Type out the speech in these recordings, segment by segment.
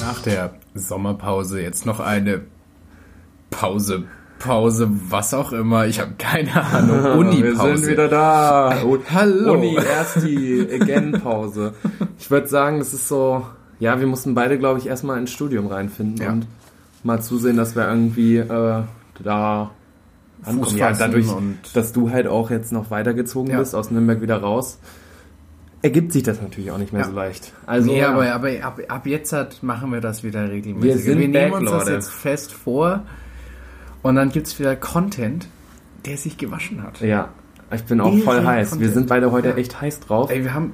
Nach der Sommerpause jetzt noch eine Pause. Pause, was auch immer. Ich habe keine Ahnung. Uni-Pause. Wir sind wieder da. Oh, Hallo. Uni, erst die Again-Pause. Ich würde sagen, es ist so, ja, wir mussten beide, glaube ich, erstmal ins Studium reinfinden Ja. und mal zusehen, dass wir irgendwie äh, da ankommen. Ja, dadurch, und- dass du halt auch jetzt noch weitergezogen Ja. bist, aus Nürnberg wieder raus, ergibt sich das natürlich auch nicht mehr Ja. so leicht. Also, nee, aber, aber ab, ab jetzt hat, machen wir das wieder regelmäßig. Wir sind wir nehmen back, uns das Leute. jetzt fest vor und dann gibt's wieder Content, der sich gewaschen hat. ja, ich bin auch Wir voll heiß. Wir Content. sind beide heute Ja. echt heiß drauf. Ey, wir haben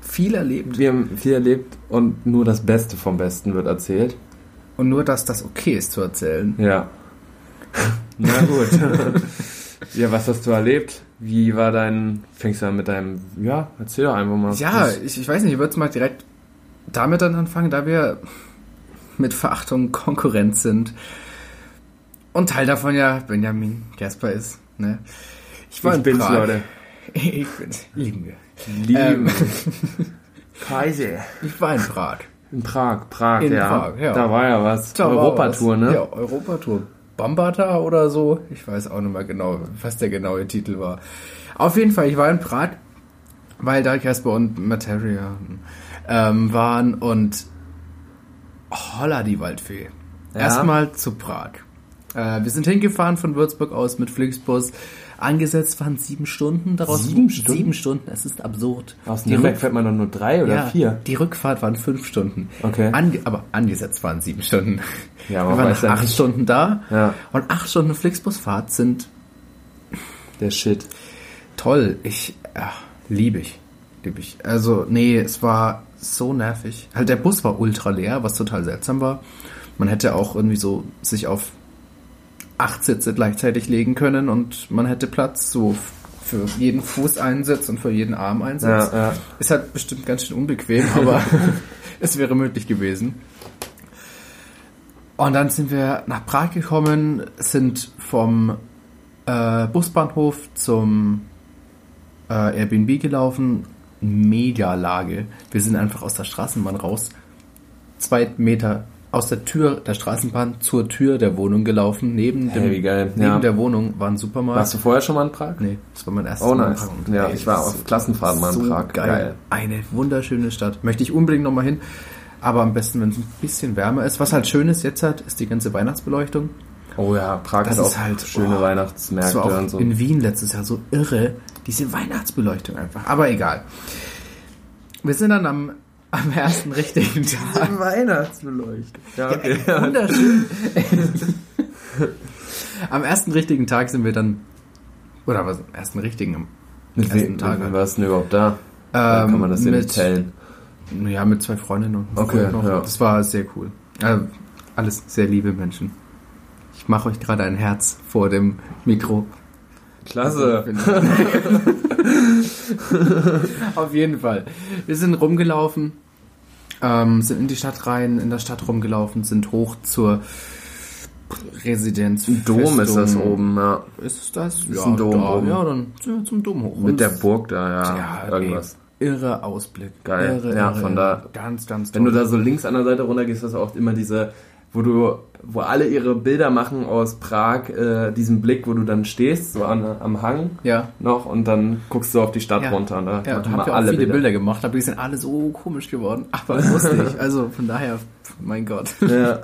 viel erlebt Wir haben viel erlebt und nur das Beste vom Besten wird erzählt. und nur, dass das okay ist zu erzählen. Ja. Na gut. ja, was hast du erlebt? Wie war dein, fängst du an mit deinem, ja, erzähl doch einfach mal. Ja, Was- ich, ich weiß nicht, ich würde mal direkt damit dann anfangen, da wir mit Verachtung Konkurrenz sind. Und Teil davon ja Benjamin Jasper ist. Ne? Ich war Ich in bin's, Prag. Leute. Ich bin's. Lieben wir. Lieben. Ähm, Kaiser. ich war in Prag. In Prag, Prag, In ja. Prag, ja. Da war ja was. Europatour, ne? Ja, Europatour. Bambata oder so. Ich weiß auch nicht mehr genau, was der genaue Titel war. Auf jeden Fall, ich war in Prag, weil da Casper und Materia ähm, waren und holla die Waldfee. Ja. Erstmal zu Prag. Äh, wir sind hingefahren von Würzburg aus mit Flixbus. Angesetzt waren sieben Stunden. Daraus Sieben Stunden? Sieben Stunden. Es ist absurd. Aus Nürnberg fährt man doch nur drei oder ja, vier. Die Rückfahrt waren fünf Stunden. Okay. Ange aber angesetzt waren sieben Stunden. Ja, man Wir waren acht nicht. Stunden da. Ja. Und acht Stunden Flixbusfahrt sind Der Shit. toll. Ich ja, liebe ich. Liebe ich. Also, nee, es war so nervig. Halt, der Bus war ultra leer, was total seltsam war. Man hätte auch irgendwie so sich auf acht Sitze gleichzeitig legen können und man hätte Platz so für jeden Fuß einen Sitz und für jeden Arm einen Sitz. Ja, ja. Ist halt bestimmt ganz schön unbequem, aber es wäre möglich gewesen. Und dann sind wir nach Prag gekommen, sind vom äh, Busbahnhof zum äh, Airbnb gelaufen. Mega Lage. Wir sind einfach aus der Straßenbahn raus. Zwei Meter aus der Tür der Straßenbahn zur Tür der Wohnung gelaufen. Neben, Hey, dem, neben Ja. der Wohnung war ein Supermarkt. Warst du vorher schon mal in Prag? Nee, das war mein erstes Oh, Mal in nice. Prag. Und, Ja, ey, ich war das auf Klassenfahrt mal in so Prag. Geil. Geil. Eine wunderschöne Stadt. Möchte ich unbedingt nochmal hin. Aber am besten, wenn es ein bisschen wärmer ist. Was halt schön ist jetzt halt, ist die ganze Weihnachtsbeleuchtung. Oh ja, Prag Das hat ist auch halt- schöne oh, Das Weihnachtsmärkte war auch und so. in Wien letztes Jahr so irre. Diese Weihnachtsbeleuchtung einfach. Aber egal. Wir sind dann am, am ersten richtigen Tag. Weihnachtsbeleuchtung. Ja, okay. Ey, Wunderschön. am ersten richtigen Tag sind wir dann, oder was, am ersten richtigen, am Mit ersten Tag. Tag warst du denn überhaupt da? Da Ähm, kann man das ja mit- teilen. Ja, mit zwei Freundinnen und einem Okay, Freund noch. ja. Das war sehr cool. Äh, alles sehr liebe Menschen. Ich mache euch gerade ein Herz vor dem Mikro. Klasse. Auf jeden Fall. Wir sind rumgelaufen, ähm, sind in die Stadt rein, in der Stadt rumgelaufen, sind hoch zur Residenz. Ein Dom ist das oben, ja. Ist es das? Ist ein Dom da, oben. Ja, dann sind wir zum Dom hoch. Mit Und der Burg da, ja. ja, irgendwas. Ey, irre Ausblick. Geil. Irre, Ja, irre, von da- Ganz, ganz Wenn du toll. da so links an der Seite runter gehst, hast du auch immer diese, wo du, wo alle ihre Bilder machen aus Prag, äh, diesen Blick, wo du dann stehst, so an, am Hang Ja. noch und dann guckst du auf die Stadt Ja. runter da Ja, da wir habt ihr auch viele Bilder. gemacht, aber die sind alle so komisch geworden. Aber lustig. Also von daher, mein Gott. Ja.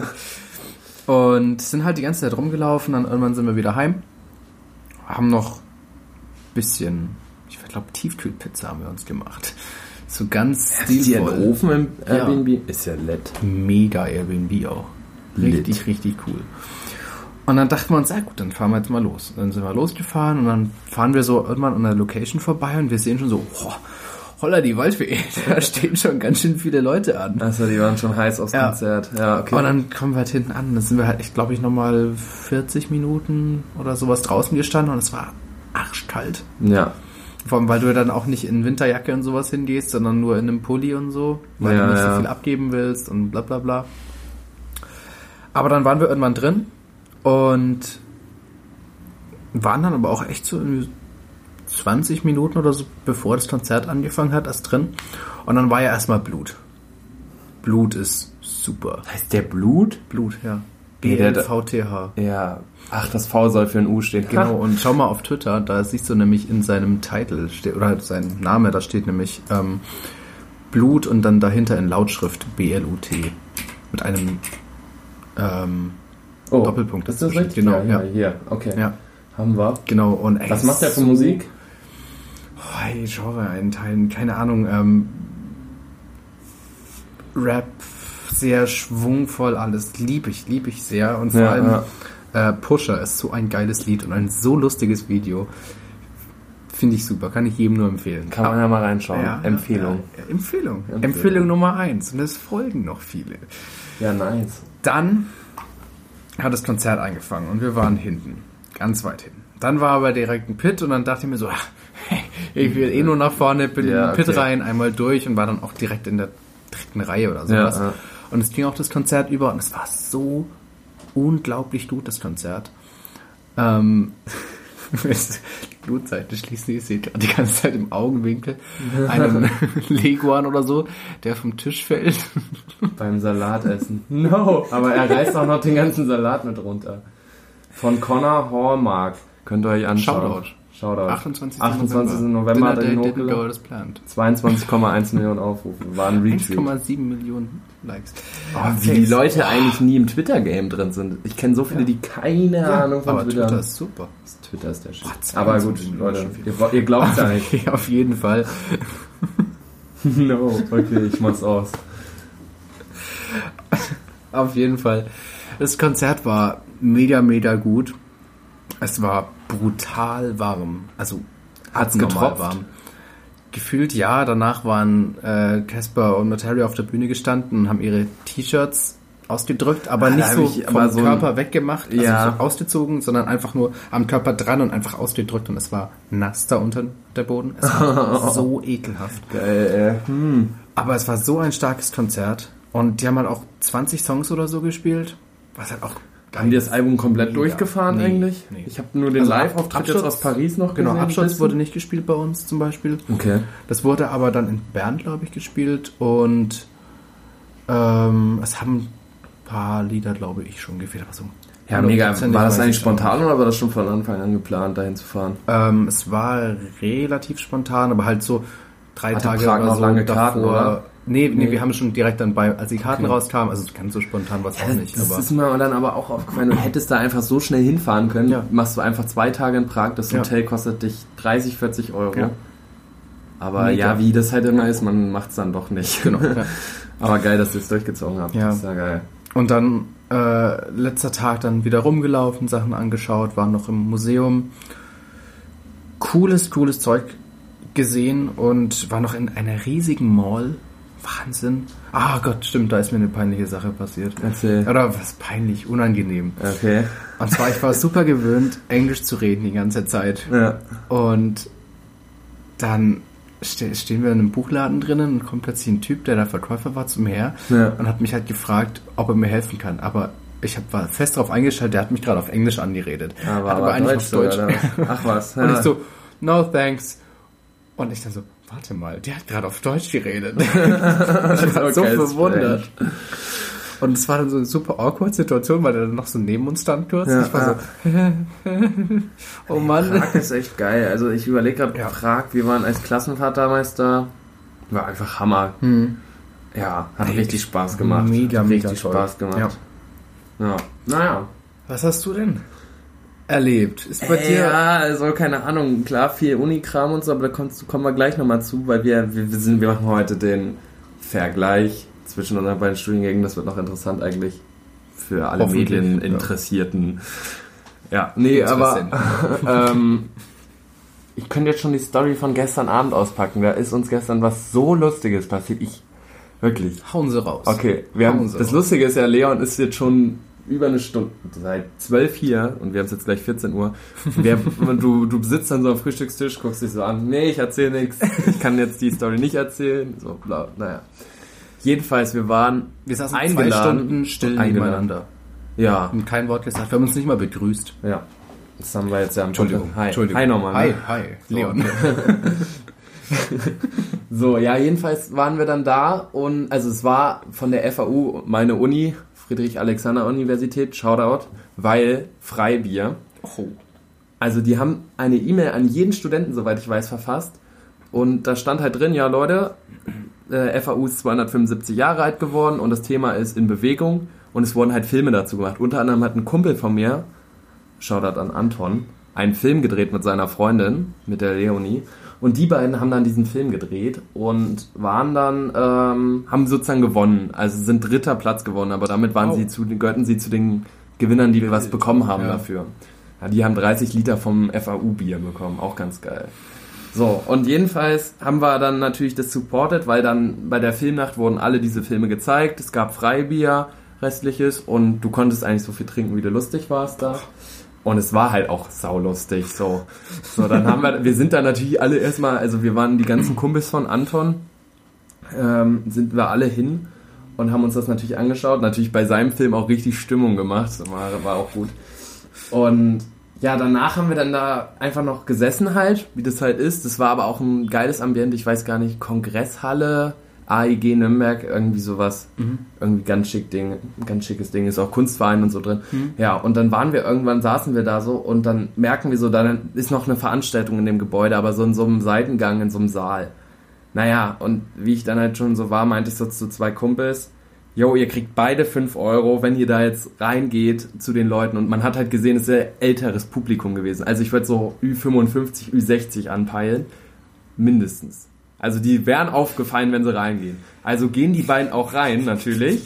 Und sind halt die ganze Zeit rumgelaufen, dann irgendwann sind wir wieder heim. Haben noch ein bisschen, ich glaube, Tiefkühlpizza haben wir uns gemacht. So ganz Ist die ein stilvoll. Ofen im Ja. Airbnb? Ist ja nett. Mega Airbnb auch. Lit. Richtig, richtig cool. Und dann dachten wir uns, ja gut, dann fahren wir jetzt mal los. Dann sind wir losgefahren und dann fahren wir so irgendwann an der Location vorbei und wir sehen schon so, boah, holla die Waldfee, da stehen schon ganz schön viele Leute an. Also die waren schon heiß aufs Ja. Konzert. Ja, okay. Und dann kommen wir halt hinten an. Dann sind wir halt, ich glaube ich, nochmal 40 Minuten oder sowas draußen gestanden und es war arschkalt. ja. Vor allem, weil du dann auch nicht in Winterjacke und sowas hingehst, sondern nur in einem Pulli und so, weil Ja, du nicht ja. so viel abgeben willst und bla bla bla. Aber dann waren wir irgendwann drin und waren dann aber auch echt so irgendwie 20 Minuten oder so, bevor das Konzert angefangen hat, erst drin. Und dann war ja erstmal Blut. Blut ist super. Heißt der Blut? Blut, ja. BLVTH. Ja. Ach, das V soll für ein U stehen. Genau, und schau mal auf Twitter, da siehst du nämlich in seinem Titel, oder halt sein Name, da steht nämlich ähm, Blut und dann dahinter in Lautschrift B-L-U-T. Mit einem ähm, Oh, Doppelpunkt Ist das richtig? Genau, ja, ja. hier. Okay. ja, Haben wir. genau. Und ey, Was macht der für so- Musik? Oh, hey, Genre einteilen, keine Ahnung. Ähm, Rap, sehr schwungvoll alles. Lieb ich, lieb ich sehr. Und vor Ja, allem ja. äh, Pusher ist so ein geiles Lied und ein so lustiges Video. Finde ich super, kann ich jedem nur empfehlen. Kann man ja mal reinschauen. Ja, Empfehlung. Empfehlung. Empfehlung. Empfehlung Nummer eins. Und es folgen noch viele. Ja, nice. Dann hat das Konzert angefangen und wir waren hinten. Ganz weit hinten. Dann war aber direkt ein Pit und dann dachte ich mir so, ach, ich will eh nur nach vorne, bin Ja, in den Pit okay. rein, einmal durch und war dann auch direkt in der dritten Reihe oder sowas. Ja, ja. Und es ging auch das Konzert über und es war so unglaublich gut, das Konzert. Ähm, Blutseite schließen, ich sehe die ganze Zeit im Augenwinkel einen Leguan oder so, der vom Tisch fällt. Beim Salatessen. No! Aber er reißt auch noch den ganzen Salat mit runter. Von Connor Hallmark. Könnt ihr euch anschauen. Shoutout. Shoutout. 28. 28. November hat er den hochgeladen. as planned. 22,1 Millionen Aufrufe. War ein Retweet. 1,7 Millionen Likes. Oh, wie die Leute eigentlich nie im Twitter-Game drin sind. Ich kenne so viele, die keine Ahnung von aber Twitter Twitter haben. ist super. Twitter ist der Shit. Boah, Aber 22 gut, Leute, ihr, ihr glaubt ja nicht. Ja, auf jeden Fall. no, okay, ich mach's aus. Auf jeden Fall. Das Konzert war mega, mega gut. Es war brutal warm. Also Hat's getropft? warm. Gefühlt ja. Danach waren äh, Casper und Natalia auf der Bühne gestanden und haben ihre T-Shirts ausgedrückt, aber Ah, nicht so ich vom so Körper weggemacht, also Ja. so ausgezogen, sondern einfach nur am Körper dran und einfach ausgedrückt und es war nass da unter der Boden. Es war so ekelhaft. Geil, äh, hm. Aber es war so ein starkes Konzert und die haben halt auch 20 Songs oder so gespielt, was halt auch Haben die das Album komplett Mega. durchgefahren Nee, eigentlich? nee. Ich habe nur den Also Live-Auftritt jetzt aus Paris noch Genau, gesehen. Absturz bisschen. wurde nicht gespielt bei uns zum Beispiel. Okay. Das wurde aber dann in Bern, glaube ich, gespielt und ähm, es haben ein paar Lieder, glaube ich, schon gefehlt. Aber so Ja, mega. War das eigentlich spontan oder war das schon von Anfang an geplant, dahin zu fahren? Ähm, es war relativ spontan, aber halt so drei Hatte Tage Prag oder noch so lange davor. Karten, oder? Nee, nee, Nee. wir haben schon direkt dann bei, als die Karten Okay. rauskamen, also ganz so spontan war es auch nicht. das ist mir dann aber auch aufgefallen, du hättest da einfach so schnell hinfahren können. Ja. Machst du einfach zwei Tage in Prag, das Ja. Hotel kostet dich 30, 40 Euro. Ja. Aber Mega. ja, wie das halt immer ist, man macht es dann doch nicht. genau. Ja. aber geil, dass ihr es durchgezogen habt. Ja. Das ist ja geil. Und dann äh, letzter Tag dann wieder rumgelaufen, Sachen angeschaut, waren noch im Museum. Cooles, cooles Zeug gesehen und war noch in einer riesigen Mall. Wahnsinn. Ah Gott, stimmt, da ist mir eine peinliche Sache passiert. Erzähl. Oder was peinlich, unangenehm. Okay. Und zwar, ich war super gewöhnt, Englisch zu reden die ganze Zeit. Ja. Und dann ste stehen wir in einem Buchladen drinnen und kommt plötzlich ein Typ, der der Verkäufer war, zu mir her Ja. und hat mich halt gefragt, ob er mir helfen kann. Aber ich hab, war fest darauf eingestellt, der hat mich gerade auf Englisch angeredet. Aber, hat aber Deutsch, auf Deutsch. Oder? Ach was. Und ja. ich so, no thanks. Und ich dann so, warte mal, der hat gerade auf Deutsch geredet. ich war so verwundert. Und es war dann so eine super awkward Situation, weil der dann noch so neben uns stand kurz. Ja, ich war so, oh Mann. Prag ist echt geil. Also ich überlege gerade, Ja. Prag, wir waren als Klassenfahrt damals da. War einfach Hammer. Ja, hat Nee, richtig Spaß gemacht. mega, hat mega richtig toll. Spaß gemacht. Ja. Naja. Was hast du denn erlebt? Ist bei dir Ja, also keine Ahnung, klar, viel Unikram und so, aber da kommst, kommen wir gleich nochmal zu, weil wir, wir, wir, sind, wir machen heute den Vergleich zwischen unseren beiden Studiengängen. Das wird noch interessant eigentlich für alle Medieninteressierten. Ja, nee, aber ähm, ich könnte jetzt schon die Story von gestern Abend auspacken. Da ist uns gestern was so Lustiges passiert. Ich, wirklich. hauen sie raus. Okay, wir haben, Hauen Sie das raus. Lustige ist ja, Leon ist jetzt schon über eine Stunde, seit zwölf hier und wir haben es jetzt gleich 14 Uhr. Und du, du sitzt an so einem Frühstückstisch, guckst dich so an, nee, ich erzähle nichts, ich kann jetzt die Story nicht erzählen, so bla, naja. Jedenfalls, wir waren Wir saßen zwei eingeladen. Stunden still nebeneinander. Ja, Und kein Wort gesagt. Wir haben uns nicht mal begrüßt. ja. Das haben wir jetzt ja am Entschuldigung. Hi, Entschuldigung. hi nochmal. Hi, hi. Leon. So, ja, jedenfalls waren wir dann da und also es war von der FAU meine Uni, Friedrich-Alexander-Universität, Shoutout, weil Freibier. Oh. Also die haben eine E-Mail an jeden Studenten, soweit ich weiß, verfasst. Und da stand halt drin, ja Leute, äh, FAU ist 275 Jahre alt geworden und das Thema ist in Bewegung. Und es wurden halt Filme dazu gemacht. Unter anderem hat ein Kumpel von mir, Shoutout an Anton, einen Film gedreht mit seiner Freundin, mit der Leonie. Und die beiden haben dann diesen Film gedreht und waren dann, ähm, haben sozusagen gewonnen. Also sind dritter Platz gewonnen, aber damit waren Oh. sie zu, gehörten sie zu den Gewinnern, die was bekommen haben Ja. dafür. Ja, die haben 30 Liter vom FAU-Bier bekommen, auch ganz geil. So, und jedenfalls haben wir dann natürlich das supported, weil dann bei der Filmnacht wurden alle diese Filme gezeigt. Es gab Freibier, restliches, und du konntest eigentlich so viel trinken, wie du lustig warst da. Und es war halt auch saulustig, so. So, dann haben wir, wir sind da natürlich alle erstmal, also wir waren die ganzen Kumpels von Anton, ähm, sind wir alle hin und haben uns das natürlich angeschaut. Natürlich bei seinem Film auch richtig Stimmung gemacht, war, war auch gut. Und ja, danach haben wir dann da einfach noch gesessen halt, wie das halt ist. Das war aber auch ein geiles Ambiente, ich weiß gar nicht, Kongresshalle, AIG Nürnberg, irgendwie sowas. Irgendwie ganz schick Ding, ganz schickes Ding, ist auch Kunstverein und so drin. Ja, und dann waren wir irgendwann, saßen wir da so und dann merken wir so, dann ist noch eine Veranstaltung in dem Gebäude, aber so in so einem Seitengang, in so einem Saal. Naja, und wie ich dann halt schon so war, meinte ich so zu zwei Kumpels, yo, ihr kriegt beide 5 Euro, wenn ihr da jetzt reingeht zu den Leuten. Und man hat halt gesehen, es ist ein älteres Publikum gewesen. Also ich würde so Ü55, Ü60 anpeilen. Mindestens. Also die wären aufgefallen, wenn sie reingehen. Also gehen die beiden auch rein, natürlich.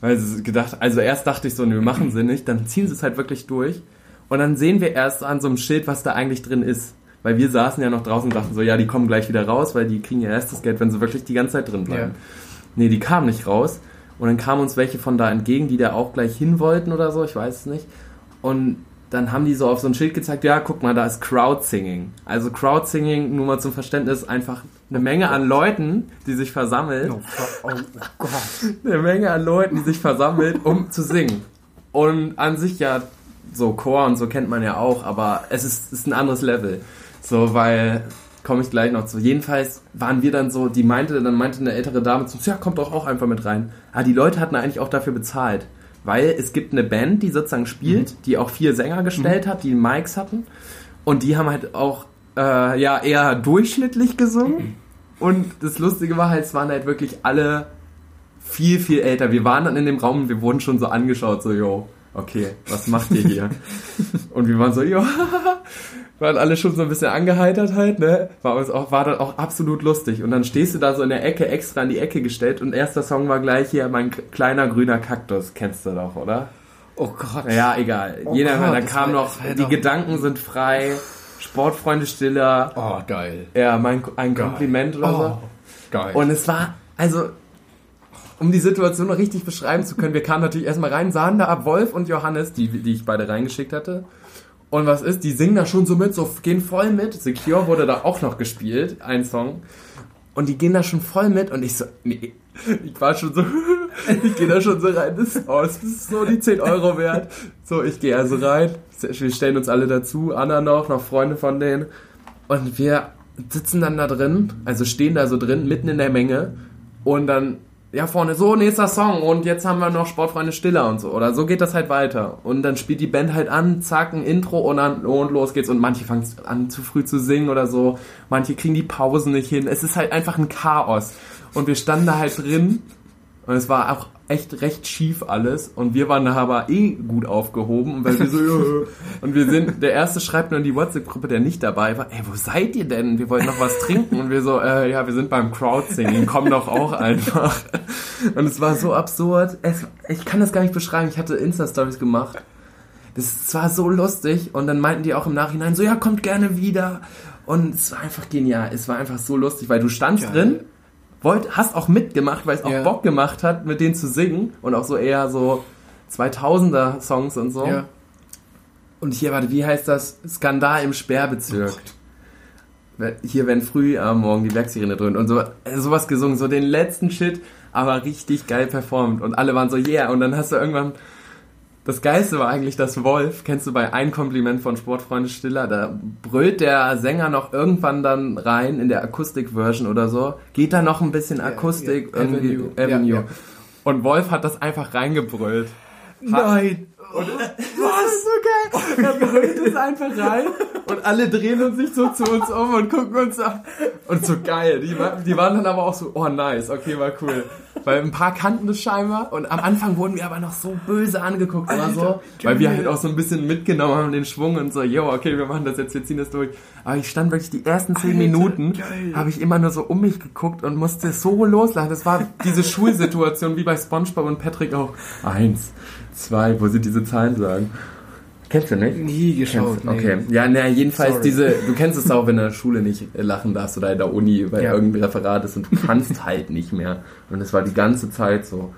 Weil sie gedacht, also erst dachte ich so, nö, machen sie nicht. Dann ziehen sie es halt wirklich durch. Und dann sehen wir erst an so einem Schild, was da eigentlich drin ist. Weil wir saßen ja noch draußen und dachten so, ja, die kommen gleich wieder raus, weil die kriegen ja erst das Geld, wenn sie wirklich die ganze Zeit drin bleiben. Ja. Nee, die kamen nicht raus. Und dann kamen uns welche von da entgegen, die da auch gleich hin wollten oder so, ich weiß es nicht. Und dann haben die so auf so ein Schild gezeigt, ja, guck mal, da ist Crowdsinging. Also Crowdsinging, nur mal zum Verständnis, einfach eine Menge an Leuten, die sich versammeln. Oh, oh, oh Gott. Eine Menge an Leuten, die sich versammelt, um zu singen. Und an sich ja, so Chor und so kennt man ja auch, aber es ist, ist ein anderes Level. So, weil, komme ich gleich noch zu. Jedenfalls waren wir dann so, die meinte, dann meinte eine ältere Dame zu uns, ja, kommt doch auch einfach mit rein. Ah, die Leute hatten eigentlich auch dafür bezahlt. Weil es gibt eine Band, die sozusagen spielt, die auch vier Sänger gestellt hat, die Mics hatten. Und die haben halt auch, äh, ja, eher durchschnittlich gesungen. Und das Lustige war halt, es waren halt wirklich alle viel, viel älter. Wir waren dann in dem Raum und wir wurden schon so angeschaut, so, yo, okay, was macht ihr hier? und wir waren so, jo, waren alle schon so ein bisschen angeheitert halt, ne? War uns auch, war dann auch absolut lustig. Und dann stehst du da so in der Ecke, extra in die Ecke gestellt und erster Song war gleich hier, mein kleiner grüner Kaktus, kennst du doch, oder? Oh Gott. Ja, egal. Oh Jeder, Gott, da das kam noch, die Gedanken sind frei, Sportfreunde stiller, Oh, geil. ja, mein, ein Geil. Kompliment oder so. Oh, geil. Und es war, also, um die Situation noch richtig beschreiben zu können, wir kamen natürlich erstmal rein, sahen da Wolf und Johannes, die, die ich beide reingeschickt hatte. Und was ist? Die singen da schon so mit, so gehen voll mit. Secure wurde da auch noch gespielt, ein Song. Und die gehen da schon voll mit und ich so, nee, ich war schon so, ich gehe da schon so rein, das ist, oh, so die 10 Euro wert. So, ich gehe also rein, wir stellen uns alle dazu, Anna noch, noch Freunde von denen. Und wir sitzen dann da drin, also stehen da so drin, mitten in der Menge. Und dann, ja, vorne, so, nächster Song. Und jetzt haben wir noch Sportfreunde Stiller und so. Oder so geht das halt weiter. Und dann spielt die Band halt an, zack, ein Intro und dann, und los geht's. Und manche fangen an, zu früh zu singen oder so. Manche kriegen die Pausen nicht hin. Es ist halt einfach ein Chaos. Und wir standen da halt drin. Und es war auch echt recht schief alles. Und wir waren da aber eh gut aufgehoben. Weil wir so, ja. Und wir sind, der erste schreibt nur in die WhatsApp-Gruppe, der nicht dabei war, ey, wo seid ihr denn? Wir wollten noch was trinken. Und wir so, äh, ja, wir sind beim Crowdsinging, komm doch auch einfach. Und es war so absurd. Es, ich kann das gar nicht beschreiben. Ich hatte Insta-Stories gemacht. Das war so lustig. Und dann meinten die auch im Nachhinein so, ja, kommt gerne wieder. Und es war einfach genial. Es war einfach so lustig, weil du standst Geil. drin, wollt, hast auch mitgemacht, weil es auch Ja. Bock gemacht hat, mit denen zu singen. Und auch so eher so 2000er Songs und so. ja. Und hier, warte, wie heißt das? Skandal im Sperrbezirk. Hier, wenn früh am Morgen die Werksirene dröhnt und so, äh, sowas gesungen, so den letzten Shit, aber richtig geil performt. Und alle waren so, yeah. Und dann hast du irgendwann, das Geilste war eigentlich, dass Wolf, kennst du bei Ein Kompliment von Sportfreunde Stiller, da brüllt der Sänger noch irgendwann dann rein in der Akustik-Version oder so, geht da noch ein bisschen Akustik, ja, irgendwie Avenue. Avenue. Ja, ja. Und Wolf hat das einfach reingebrüllt. Nein. Und was? so geil. Er brüllt es einfach rein und alle drehen uns sich so zu uns um und gucken uns an. Und so geil. Die, die waren dann aber auch so, oh nice, okay, war cool. Weil ein paar kannten das scheinbar und am Anfang wurden wir aber noch so böse angeguckt oder so. Weil wir halt auch so ein bisschen mitgenommen haben, den Schwung und so, yo, okay, wir machen das jetzt, wir ziehen das durch. Aber ich stand wirklich die ersten zehn Minuten, geil. habe ich immer nur so um mich geguckt und musste so loslachen. Das war diese Schulsituation wie bei Spongebob und Patrick auch. Eins, zwei, wo sie diese Zahlen sagen. Kennst du nicht? Nie geschaut. Kennst, okay. Ja, naja, jedenfalls Sorry. diese, du kennst es auch, wenn du in der Schule nicht lachen darfst oder in der Uni, weil Ja. irgendein Referat ist und du kannst halt nicht mehr. Und das war die ganze Zeit so.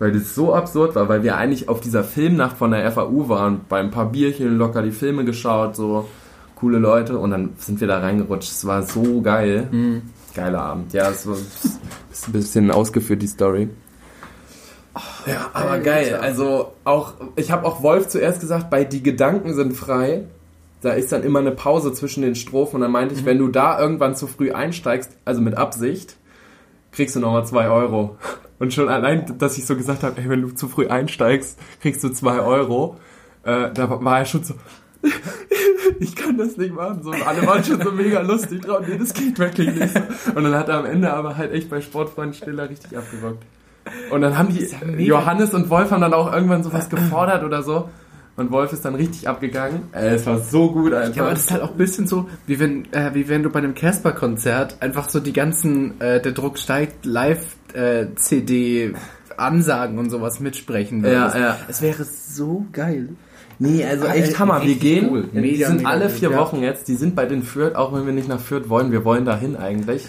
Weil das so absurd war, weil wir eigentlich auf dieser Filmnacht von der FAU waren, bei ein paar Bierchen locker die Filme geschaut, so coole Leute und dann sind wir da reingerutscht. Es war so geil. Mhm. Geiler Abend. Ja, es war ist ein bisschen ausgeführt, die Story. Ja, aber Alter. geil. Also auch, ich habe auch Wolf zuerst gesagt, bei Die Gedanken sind frei. Da ist dann immer eine Pause zwischen den Strophen und dann meinte ich, wenn du da irgendwann zu früh einsteigst, also mit Absicht, kriegst du nochmal zwei Euro. Und schon allein, dass ich so gesagt habe, ey, wenn du zu früh einsteigst, kriegst du zwei Euro, äh, da war er schon so, ich kann das nicht machen. So, und alle waren schon so mega lustig drauf. Nee, das geht wirklich nicht. Und dann hat er am Ende aber halt echt bei Sportfreund Stiller richtig abgerockt. Und dann haben die, ja. Johannes und Wolf haben dann auch irgendwann sowas gefordert oder so. Und Wolf ist dann richtig abgegangen. Äh, es war so gut einfach. Ja, aber das ist halt auch ein bisschen so, wie wenn, äh, wie wenn du bei einem Casper-Konzert einfach so die ganzen, äh, der Druck steigt, Live-CD-Ansagen und sowas mitsprechen würdest. Ja, ja. Es wäre so geil. Nee, also echt äh, Hammer. Wir gehen, cool. die sind alle vier. Wochen jetzt. Die sind bei den Fürth, auch wenn wir nicht nach Fürth wollen. Wir wollen dahin eigentlich.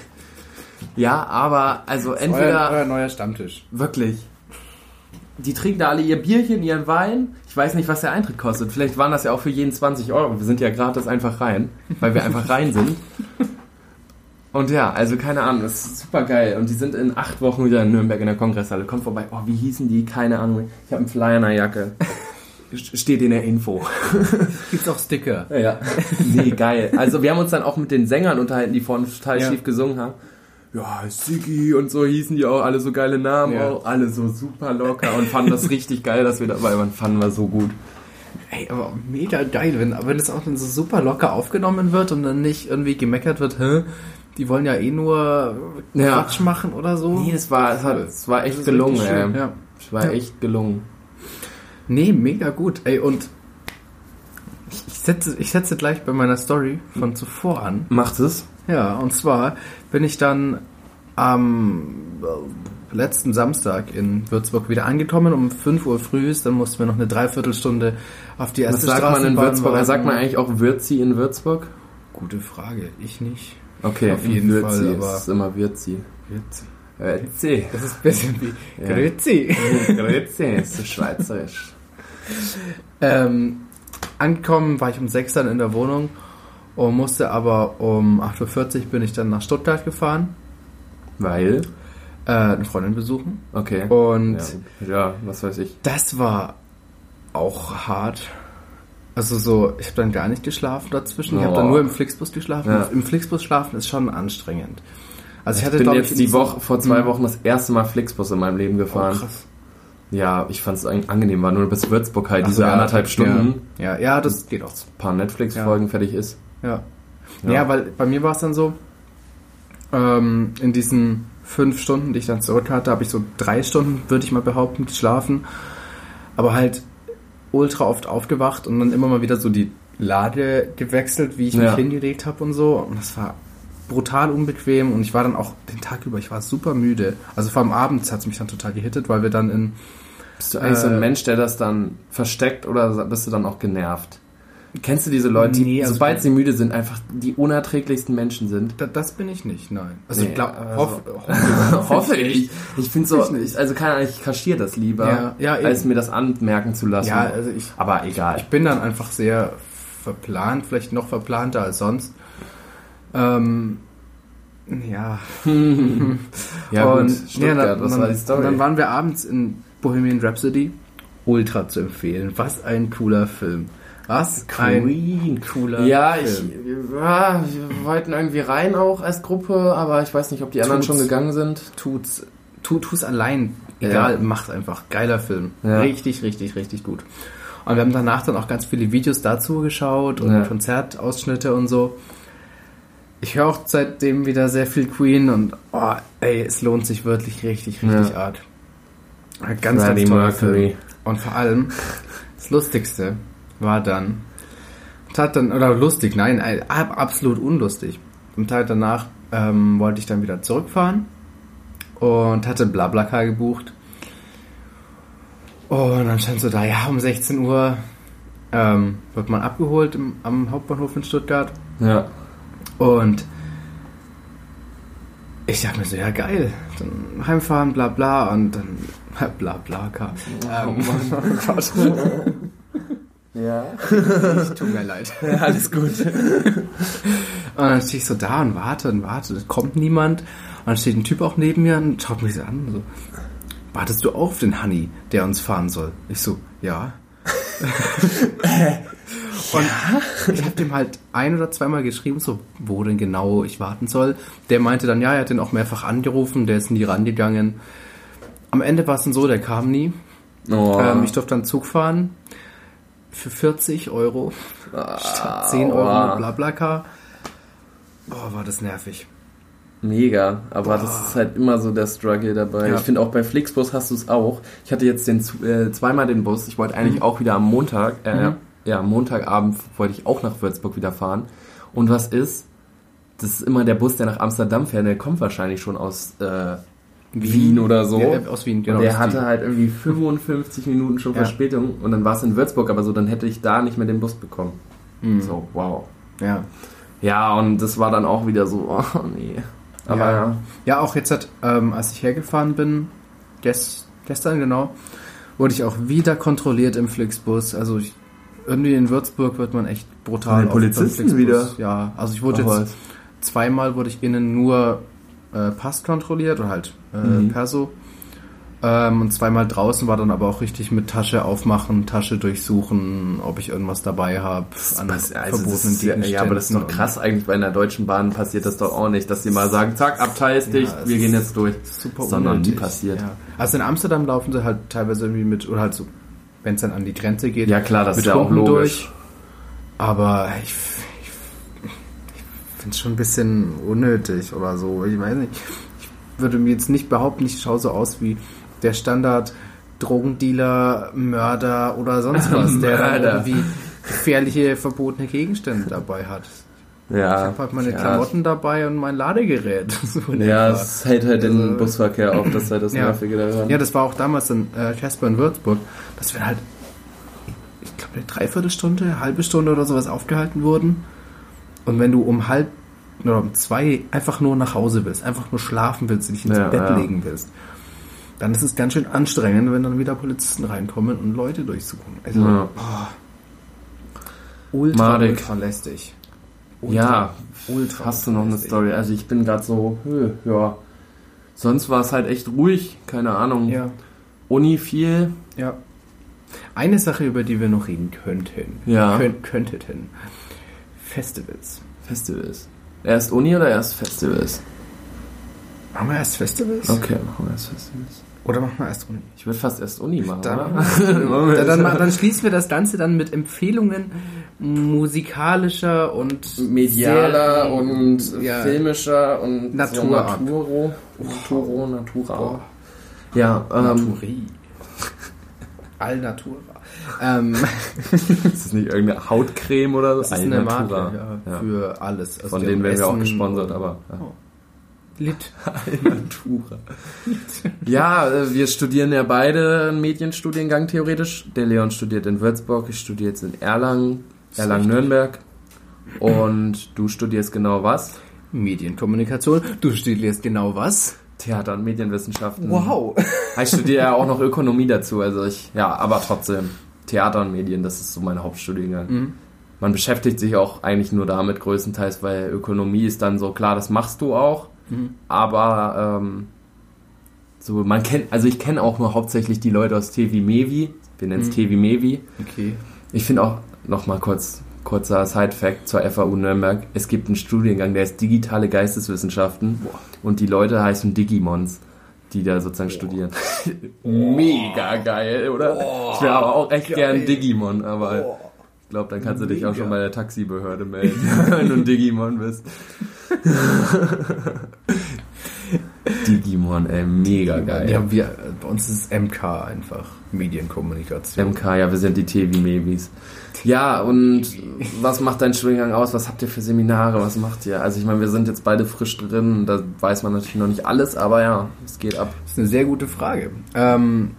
Ja, aber also entweder Euer, euer neuer Stammtisch. wirklich. Die trinken da alle ihr Bierchen, ihren Wein. Ich weiß nicht, was der Eintritt kostet. Vielleicht waren das ja auch für jeden 20 Euro. Wir sind ja gratis einfach rein, weil wir einfach rein sind. Und ja, also keine Ahnung, das ist super geil. Und die sind in acht Wochen wieder in Nürnberg in der Kongresshalle. Kommt vorbei. Oh, wie hießen die? Keine Ahnung. Ich habe einen Flyer in der Jacke. Steht in der Info. Gibt's auch Sticker. Ja. Nee, geil. Also wir haben uns dann auch mit den Sängern unterhalten, die vorhin total Ja. schief gesungen haben. Ja, Siggi und so hießen die auch, alle so geile Namen, Ja. auch alle so super locker und fanden das richtig geil, dass wir dabei waren, fanden wir so gut. Ey, aber mega geil, wenn, wenn es auch dann so super locker aufgenommen wird und dann nicht irgendwie gemeckert wird, hä? Die wollen ja eh nur Ja. Quatsch machen oder so. Nee, es war, es, hat, es war Das echt gelungen, ey. ja. Es war Ja. echt gelungen. Nee, mega gut. Ey, und ich, ich, setze, ich setze gleich bei meiner Story von zuvor an. Macht es? Ja, und zwar bin ich dann am äh, letzten Samstag in Würzburg wieder angekommen, um 5 Uhr früh ist, dann mussten wir noch eine Dreiviertelstunde auf die Was erste sagt man in Würzburg? warten. Sagt man eigentlich auch Würzi in Würzburg? Gute Frage, ich nicht. Okay, Auf jeden Würzi Fall, aber- ist immer Würzi. Würzi. Würzi. Das ist ein bisschen wie Ja. Grüezi. Würzi ist so schweizerisch. Ähm, angekommen war ich um 6 dann in der Wohnung und musste aber um 8.40 Uhr bin ich dann nach Stuttgart gefahren, Weil? äh, eine Freundin besuchen. Okay. Und ja, ja, was weiß ich. das war auch hart. Also so, ich habe dann gar nicht geschlafen dazwischen. Ich habe Oh. dann nur im Flixbus geschlafen. Ja. Im Flixbus schlafen ist schon anstrengend. Also ich hatte Ich bin jetzt die so- Woche, vor zwei Hm. Wochen das erste Mal Flixbus in meinem Leben Oh, gefahren. krass. ja, ich fand es angenehm, war nur bis Würzburg halt, Ach diese ja. anderthalb Stunden, Ja, ja, ja das geht auch. ein paar Netflix-Folgen fertig ist. Ja. Ja. Ja, weil bei mir war es dann so, ähm, in diesen fünf Stunden, die ich dann zurück hatte, habe ich so drei Stunden, würde ich mal behaupten, geschlafen. Aber halt ultra oft aufgewacht und dann immer mal wieder so die Lage gewechselt, wie ich mich Ja. hingelegt habe und so. Und das war brutal unbequem und ich war dann auch den Tag über, ich war super müde. Also vor allem abends hat es mich dann total gehittet, weil wir dann in Bist du eigentlich so Äh, ein Mensch, der das dann versteckt oder bist du dann auch genervt? Kennst du diese Leute, die, Nee, also- sobald sie müde sind, einfach die unerträglichsten Menschen sind? da, das bin ich nicht, nein. Also Nee, ich glaube, also- hoff, Hoffe ich. Ich finde so, Ich nicht. ich, also keine Ahnung, ich kaschiere das lieber, Ja, ja, als mir das anmerken zu lassen. Ja, also ich, Aber egal. ich bin dann einfach sehr verplant, vielleicht noch verplanter als sonst. Ähm, ja. Ja und, gut, Stuttgart, ja, dann, war die Story? Und dann waren wir abends in Bohemian Rhapsody ultra zu empfehlen. Was ein cooler Film. Was ein cooler Ja, ich, ja, wir wollten irgendwie rein auch als Gruppe, aber ich weiß nicht, ob die anderen Tut's. schon gegangen sind. Tut's, tu, tu's allein. Egal, Ja. macht einfach. Geiler Film. Ja. Richtig, richtig, richtig gut. Und wir haben danach dann auch ganz viele Videos dazu geschaut und Ja. Konzertausschnitte und so. Ich höre auch seitdem wieder sehr viel Queen und oh, ey, es lohnt sich wirklich richtig, richtig Ja. arg. Ein Ganz, Freddie ganz toller. Film. Und vor allem, das Lustigste war dann, tat dann, oder lustig, nein, ein- ab- absolut unlustig. Am Tag danach ähm, wollte ich dann wieder zurückfahren und hatte Blablacar gebucht. Und dann stand so da, ja, um 16 Uhr ähm, wird man abgeholt im, am Hauptbahnhof in Stuttgart. Ja. Und ich dachte mir so, ja geil, dann heimfahren, bla bla und dann bla bla kam. Ähm, oh Gott, Ja. tut mir leid. Alles gut. Und dann stehe ich so da und warte und warte, es kommt niemand. Und dann steht ein Typ auch neben mir und schaut mich so an. So, Wartest du auch auf den Honey, der uns fahren soll? Ich so, ja. und ich habe dem halt ein oder zweimal geschrieben, so, wo denn genau ich warten soll. Der meinte dann, ja, er hat den auch mehrfach angerufen, der ist nie rangegangen. Am Ende war es dann so, der kam nie. Oh. Ähm, ich durfte dann Zug fahren für 40 Euro statt 10 Euro wow. mit Blablacar. Boah, war das nervig. Mega, aber das ist halt immer so der Struggle dabei. Ja. Ich finde auch bei Flixbus hast du es auch. Ich hatte jetzt den äh, zweimal den Bus. Ich wollte eigentlich auch wieder am Montag, äh, Mhm. ja, Montagabend wollte ich auch nach Würzburg wieder fahren. Und was ist? Das ist immer der Bus, der nach Amsterdam fährt. Der kommt wahrscheinlich schon aus äh, Wien oder so. Ja, aus Wien, genau. und der hatte halt irgendwie 55 Minuten schon Ja. Verspätung und dann war es in Würzburg, aber so, dann hätte ich da nicht mehr den Bus bekommen. Mhm. So, wow. Ja. Ja, und das war dann auch wieder so, oh nee. Aber ja. ja. ja, auch jetzt, hat, ähm, als ich hergefahren bin, gest, gestern genau, wurde ich auch wieder kontrolliert im Flixbus. Also ich, irgendwie in Würzburg wird man echt brutal. Von den Polizisten Flixbus- wieder? Ja, also ich wurde Ach, jetzt zweimal wurde ich innen nur äh, Pass kontrolliert oder halt äh, Mhm. Perso. Ähm, und zweimal draußen war dann aber auch richtig mit Tasche aufmachen, Tasche durchsuchen, ob ich irgendwas dabei habe an also verbotenen ist ja, aber das ist doch Gegenständen krass eigentlich. Bei einer deutschen Bahn passiert das doch auch nicht, dass die mal sagen, zack, Abteil ist dicht, Ja, es wir gehen jetzt durch. super nie unnötig. passiert. Ja. Also in Amsterdam laufen sie halt teilweise irgendwie mit, oder halt so, wenn es dann an die Grenze geht, Ja, klar, das ist ja auch logisch. Aber ich, ich, ich finde es schon ein bisschen unnötig oder so. Ich weiß nicht, ich würde mir jetzt nicht behaupten, ich schaue so aus wie der Standard Drogendealer, Mörder oder sonst was, der dann irgendwie gefährliche, verbotene Gegenstände dabei hat. Ich Ja, habe halt meine ja. Klamotten dabei und mein Ladegerät. So Ja, es hält halt den Also- Busverkehr auf, das ist halt das Ja. Nervige daran. Ja, das war auch damals in äh, Casper in Würzburg, dass wir halt, ich glaube, eine Dreiviertelstunde, eine halbe Stunde oder sowas aufgehalten wurden. Und wenn du um halb oder um zwei einfach nur nach Hause willst, einfach nur schlafen willst, dich ins Ja, Bett ja. legen willst, dann ist es ganz schön anstrengend, wenn dann wieder Polizisten reinkommen und Leute durchsuchen. Also, Ja. ultra, Madig. ultra lästig. Ja, ultra. hast du noch eine. Story? Also ich bin gerade so, hö, ja. Sonst war es halt echt ruhig, keine Ahnung. Ja, Uni viel. ja. Eine Sache, über die wir noch reden könnten. Ja. Kön könnten. Festivals. Festivals. Erst Uni oder erst Festivals? Machen wir erst Festivals? Okay, machen wir erst Festivals. Oder machen wir erst Uni? Ich würde fast erst Uni machen, Dann, oder? dann, dann, dann schließen wir das Ganze dann mit Empfehlungen musikalischer und medialer sehr- und ja. filmischer und Natura. so Naturo, Naturo, Natura. Boah. Ja, ähm, Naturi. All Natura. Ähm, ist das nicht irgendeine Hautcreme oder so? das ist eine Marke ja, Ja. für alles. Also Von denen werden wir auch gesponsert, aber ja. Oh. Lit. Natura. ja, äh, wir studieren ja beide einen Medienstudiengang theoretisch. Der Leon studiert in Würzburg, ich studiere jetzt in Erlangen, Erlangen-Nürnberg. Und du studierst genau was? Medienkommunikation. Du studierst genau was? Theater- und Medienwissenschaften. Wow. Ich studiere ja auch noch Ökonomie dazu, also ich, ja, aber trotzdem, Theater und Medien, das ist so mein Hauptstudiengang. Mhm. Man beschäftigt sich auch eigentlich nur damit größtenteils, weil Ökonomie ist dann so, klar, das machst du auch, Mhm. aber ähm, So, man kennt, also ich kenne auch nur hauptsächlich die Leute aus TV Mevi. Wir nennen es Mhm. TV Mevi. Okay. Ich finde auch, nochmal kurz, kurzer Side-Fact zur FAU Nürnberg. Es gibt einen Studiengang, der ist digitale Geisteswissenschaften. Und die Leute heißen Digimons, die da sozusagen studieren. Mega geil, oder? ich wäre aber auch echt gern Digimon, aber ich glaube, dann kannst du dich auch schon bei der Taxibehörde melden, wenn du ein Digimon bist. Digimon, ey, mega geil. Ja, wir, bei uns ist es MK einfach. Medienkommunikation. MK, ja, wir sind die TV-Mabys. Ja, und was macht dein Studiengang aus? Was habt ihr für Seminare? Was macht ihr? Also ich meine, wir sind jetzt beide frisch drin, da weiß man natürlich noch nicht alles, aber ja, es geht ab. Das ist eine sehr gute Frage. Ähm,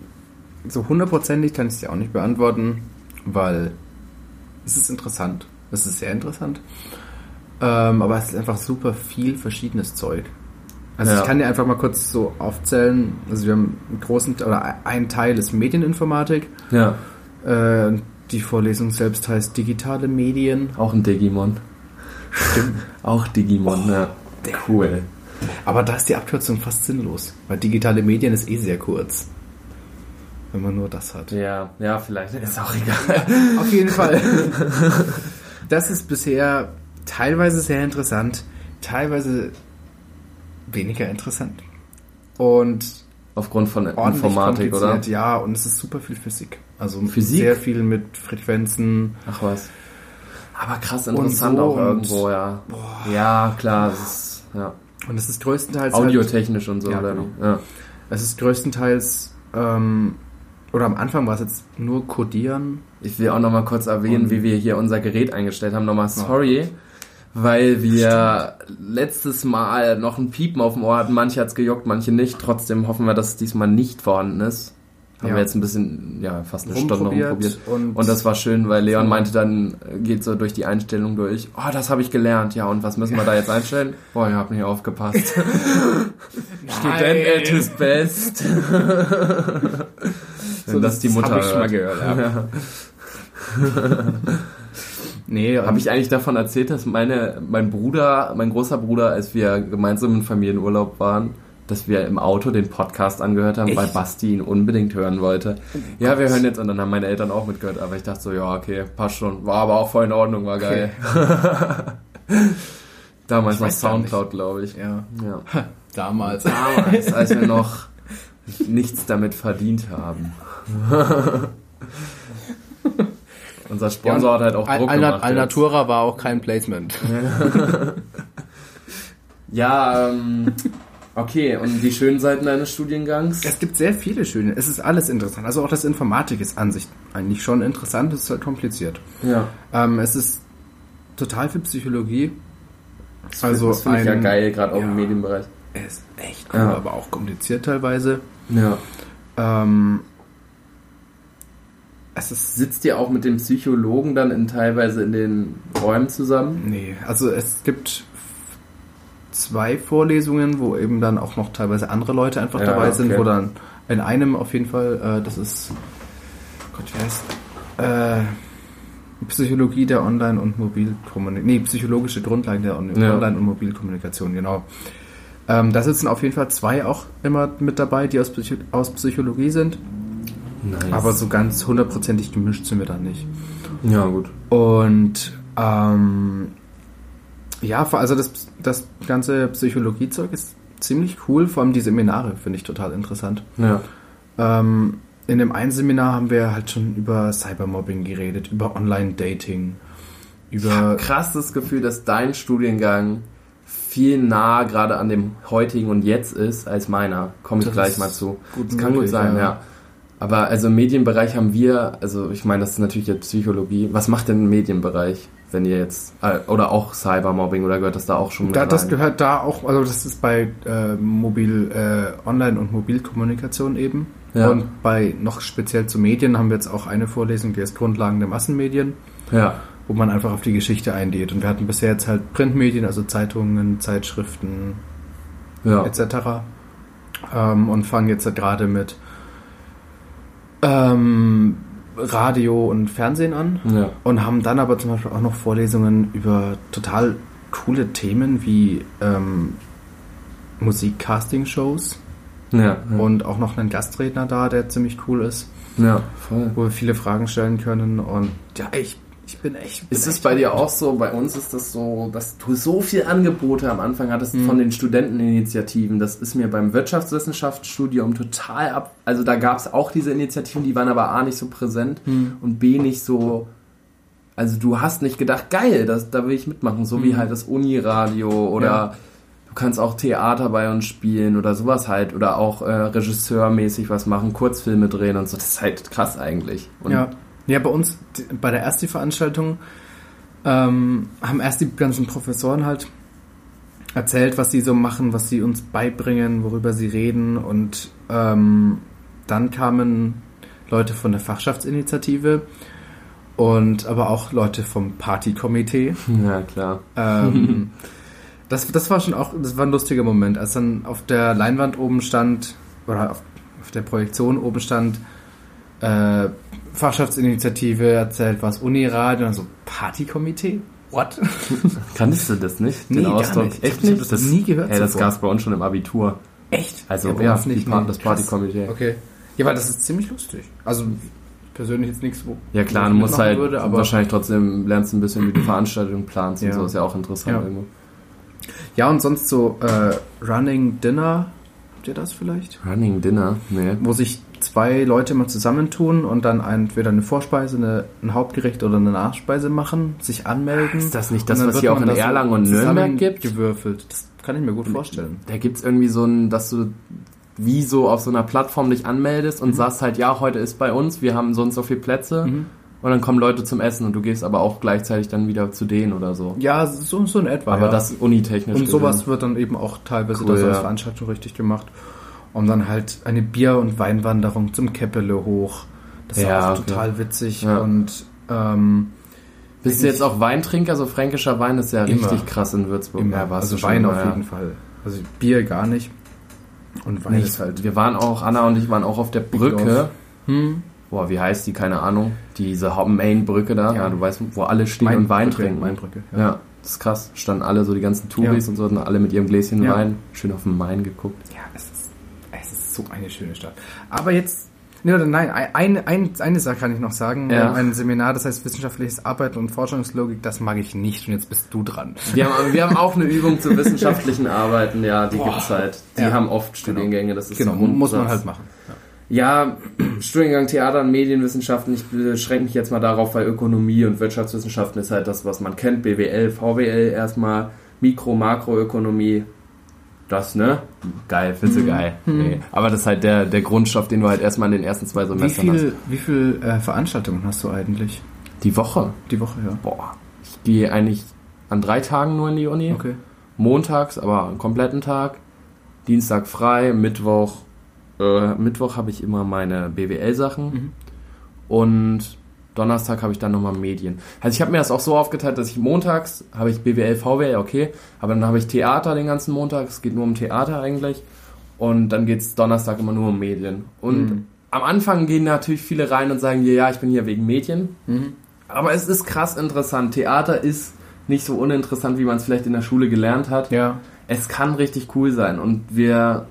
so hundertprozentig kann ich es dir auch nicht beantworten, weil es ist interessant. Es ist sehr interessant. Ähm, aber es ist einfach super viel verschiedenes Zeug. Also Ja. ich kann dir einfach mal kurz so aufzählen. Also wir haben einen großen oder ein Teil ist Medieninformatik. Ja, Äh, die Vorlesung selbst heißt digitale Medien. auch ein Digimon. Stimmt. Auch Digimon, ja. Cool. Aber da ist die Abkürzung fast sinnlos, weil digitale Medien ist eh sehr kurz. Wenn man nur das hat. Ja, ja, vielleicht. Ist auch egal. Auf jeden Fall. Das ist bisher teilweise sehr interessant, teilweise weniger interessant. Und Aufgrund von Informatik, oder? Ja, und es ist super viel Physik. Also Physik? sehr viel mit Frequenzen. Ach was. Aber krass interessant so auch irgendwo, ja. Ja, klar, es ist ja. Und es ist größtenteils halt, audiotechnisch und so, Ja, oder genau. Ja. es ist größtenteils ähm, oder am Anfang war es jetzt nur Codieren. Ich will auch noch mal kurz erwähnen, Und- wie wir hier unser Gerät eingestellt haben. Nochmal sorry, weil wir letztes Mal noch ein Piepen auf dem Ohr hatten. Manche hat's gejuckt, manche nicht. Trotzdem hoffen wir, dass es diesmal nicht vorhanden ist. Haben Ja. wir jetzt ein bisschen, ja, fast eine Stunde Rumprobiert und- Und, das war schön, weil Leon meinte dann, äh, geht so durch die Einstellung durch. Oh, das habe ich gelernt. Ja, und was müssen wir da jetzt einstellen? Boah, ihr habt nicht aufgepasst. Student at his best. Wenn das die Mutter hab ich schon mal hört. gehört. Ja. Nee, Habe ich eigentlich davon erzählt, dass meine, mein Bruder, mein großer Bruder, als wir gemeinsam im Familienurlaub waren, dass wir im Auto den Podcast angehört haben, Echt? weil Basti ihn unbedingt hören wollte. ja, wir hören jetzt und dann haben meine Eltern auch mitgehört, aber ich dachte so, ja, okay, passt schon. War aber auch voll in Ordnung, war geil. Damals weiß gar nicht. Soundcloud, glaube ich. ja, Ja. damals. Damals, als wir noch nichts damit verdient haben. Unser Sponsor hat halt auch Druck Al- gemacht. Alnatura war auch kein Placement. Ja, ähm, okay, und die schönen Seiten deines Studiengangs? Es gibt sehr viele schöne. Es ist alles interessant. Also auch das Informatik ist an sich eigentlich schon interessant. Es ist halt kompliziert. Ja, Ähm, es ist total viel Psychologie. Also das finde ich ja geil, gerade auch ja. im Medienbereich. Er ist echt cool, Ja. aber auch kompliziert teilweise. Ja. Ähm, es ist Sitzt ihr auch mit dem Psychologen dann in, teilweise in den Räumen zusammen? Nee, also es gibt zwei Vorlesungen, wo eben dann auch noch teilweise andere Leute einfach Ja, dabei sind, okay. wo dann in einem auf jeden Fall, äh, das ist, Gott, wie heißt, äh, Psychologie der Online- und Mobilkommunikation, nee, psychologische Grundlagen der On Ja. Online- und Mobilkommunikation, genau. Ähm, da sitzen auf jeden Fall zwei auch immer mit dabei, die aus, Psycho aus Psychologie sind, Nice. aber so ganz hundertprozentig gemischt sind wir da nicht. ja, gut. Und ähm, ja, also das, das ganze Psychologiezeug ist ziemlich cool, vor allem die Seminare finde ich total interessant. Ja. Ähm, in dem einen Seminar haben wir halt schon über Cybermobbing geredet, über Online-Dating, über krass das Gefühl, dass dein Studiengang viel nah gerade an dem heutigen und jetzt ist als meiner. Komme ich Das gleich mal zu. gut das kann gut möglich, sein, ja. ja. Aber also im Medienbereich haben wir, also ich meine, das ist natürlich jetzt Psychologie. Was macht denn im Medienbereich, wenn ihr jetzt, äh, oder auch Cybermobbing oder gehört das da auch schon mit da, das rein? gehört da auch, also das ist bei äh, Mobil, äh, Online- und Mobilkommunikation eben. Ja. Und bei noch speziell zu Medien haben wir jetzt auch eine Vorlesung, die ist Grundlagen der Massenmedien. Ja, wo man einfach auf die Geschichte eingeht. Und wir hatten bisher jetzt halt Printmedien, also Zeitungen, Zeitschriften ja. etc. Ähm, und fangen jetzt halt gerade mit ähm, Radio und Fernsehen an. ja. Und haben dann aber zum Beispiel auch noch Vorlesungen über total coole Themen wie ähm, Musikcasting-Shows. Ja, ja. und auch noch einen Gastredner da, der ziemlich cool ist, ja voll. wo wir viele Fragen stellen können. Und ja, ich, ich bin echt. Bin Ist es bei dir auch so? Bei uns ist das so, dass du so viel Angebote am Anfang hattest Mhm. von den Studenteninitiativen. Das ist mir beim Wirtschaftswissenschaftsstudium total ab. Also da gab es auch diese Initiativen, die waren aber A nicht so präsent Mhm. und B nicht so. Also du hast nicht gedacht, geil, das, da will ich mitmachen. So wie halt das Uniradio oder Mhm. Ja. du kannst auch Theater bei uns spielen oder sowas halt. Oder auch äh, regisseurmäßig was machen, Kurzfilme drehen und so. Das ist halt krass eigentlich. Und Ja. Ja, bei uns, bei der ersten Veranstaltung, ähm, haben erst die ganzen Professoren halt erzählt, was sie so machen, was sie uns beibringen, worüber sie reden. Und ähm, dann kamen Leute von der Fachschaftsinitiative und aber auch Leute vom Partykomitee. ja klar. Ähm, das, das war schon auch, das war ein lustiger Moment, als dann auf der Leinwand oben stand, oder auf, auf der Projektion oben stand, äh, Fachschaftsinitiative erzählt was, Uniradio und so, Partykomitee? What? Kanntest du das nicht? Nee, gar nicht. Ich Echt ich nicht? das nie gehört Ey, das gab es bei uns schon im Abitur. Echt? Also, ja, uns die Pa- das. Partykomitee. Okay. Ja, weil das ist ziemlich lustig. Also, persönlich jetzt nichts, wo Ja klar, du musst halt würde, aber wahrscheinlich trotzdem lernst ein bisschen, wie du Veranstaltungen planst und Ja. so, ist ja auch interessant Ja. irgendwo. Ja, und sonst so äh, Running Dinner, habt ihr das vielleicht? Running Dinner? Nee. wo sich zwei Leute mal zusammentun und dann entweder eine Vorspeise, eine, ein Hauptgericht oder eine Nachspeise machen, sich anmelden. Ist das nicht das, was hier auch in Erlangen und Nürnberg gibt? Gewürfelt. Das kann ich mir gut vorstellen. Da gibt's irgendwie so ein, dass du wie so auf so einer Plattform dich anmeldest Mhm. und sagst halt, ja, heute ist bei uns, wir haben so und so viele Plätze. Mhm. Und dann kommen Leute zum Essen und du gehst aber auch gleichzeitig dann wieder zu denen oder so. Ja, so, so in etwa. aber ja. das unitechnisch. und sowas wird dann eben auch teilweise Cool, das als ja. Veranstaltung richtig gemacht. Und dann halt eine Bier- und Weinwanderung zum Keppele hoch. Das Ja, war auch okay. total witzig. Ja. Und ähm, Bist du jetzt auch Weintrinker? So fränkischer Wein ist ja Immer. richtig krass in Würzburg. immer, Ja, also Wein mal, auf ja. jeden Fall. Also Bier gar nicht. Und Wein Nicht. ist halt. Wir waren auch, Anna und ich waren auch auf der Brücke. Hm? Boah, wie heißt die? Keine Ahnung. Diese Main-Brücke da. Ja. Ja. du weißt, wo alle stehen und Wein Mainbrücke, trinken. Mainbrücke, Ja. ja. das ist krass. Standen alle so die ganzen Touris Ja. und so, hatten alle mit ihrem Gläschen Ja. Wein. Schön auf den Main geguckt. Ja, es ist, es ist so eine schöne Stadt. Aber jetzt, nee, oder nein, ein, ein, eine Sache kann ich noch sagen. Ja. Wir haben ein Seminar, das heißt wissenschaftliches Arbeiten und Forschungslogik, das mag ich nicht und jetzt bist du dran. Wir haben, wir haben auch eine Übung zu wissenschaftlichen Arbeiten, ja, die Boah. gibt's halt. Die Ja. haben oft Studiengänge, das ist Genau, muss man halt machen. Ja. Ja, Studiengang Theater und Medienwissenschaften, ich beschränke mich jetzt mal darauf, weil Ökonomie und Wirtschaftswissenschaften ist halt das, was man kennt. BWL, VWL erstmal, Mikro-, Makroökonomie. Das, ne? Geil, findest du geil. Nee. Aber das ist halt der, der Grundstoff, den du halt erstmal in den ersten zwei Wie Semestern hast. viel, wie viel äh, Veranstaltungen hast du eigentlich Die Woche. die Woche? Ja. Boah. Ich gehe eigentlich an drei Tagen nur in die Uni. Okay. Montags, aber einen kompletten Tag. Dienstag frei, Mittwoch. Äh, Mittwoch habe ich immer meine BWL-Sachen. Mhm. Und Donnerstag habe ich dann nochmal Medien. Also ich habe mir das auch so aufgeteilt, dass ich montags habe ich BWL, VWL, okay. Aber dann habe ich Theater den ganzen Montag. Es geht nur um Theater eigentlich. Und dann geht's Donnerstag immer nur um Medien. Und Mhm. am Anfang gehen natürlich viele rein und sagen, ja, ich bin hier wegen Medien. Mhm. Aber es ist krass interessant. Theater ist nicht so uninteressant, wie man es vielleicht in der Schule gelernt hat. Ja. Es kann richtig cool sein. Und wir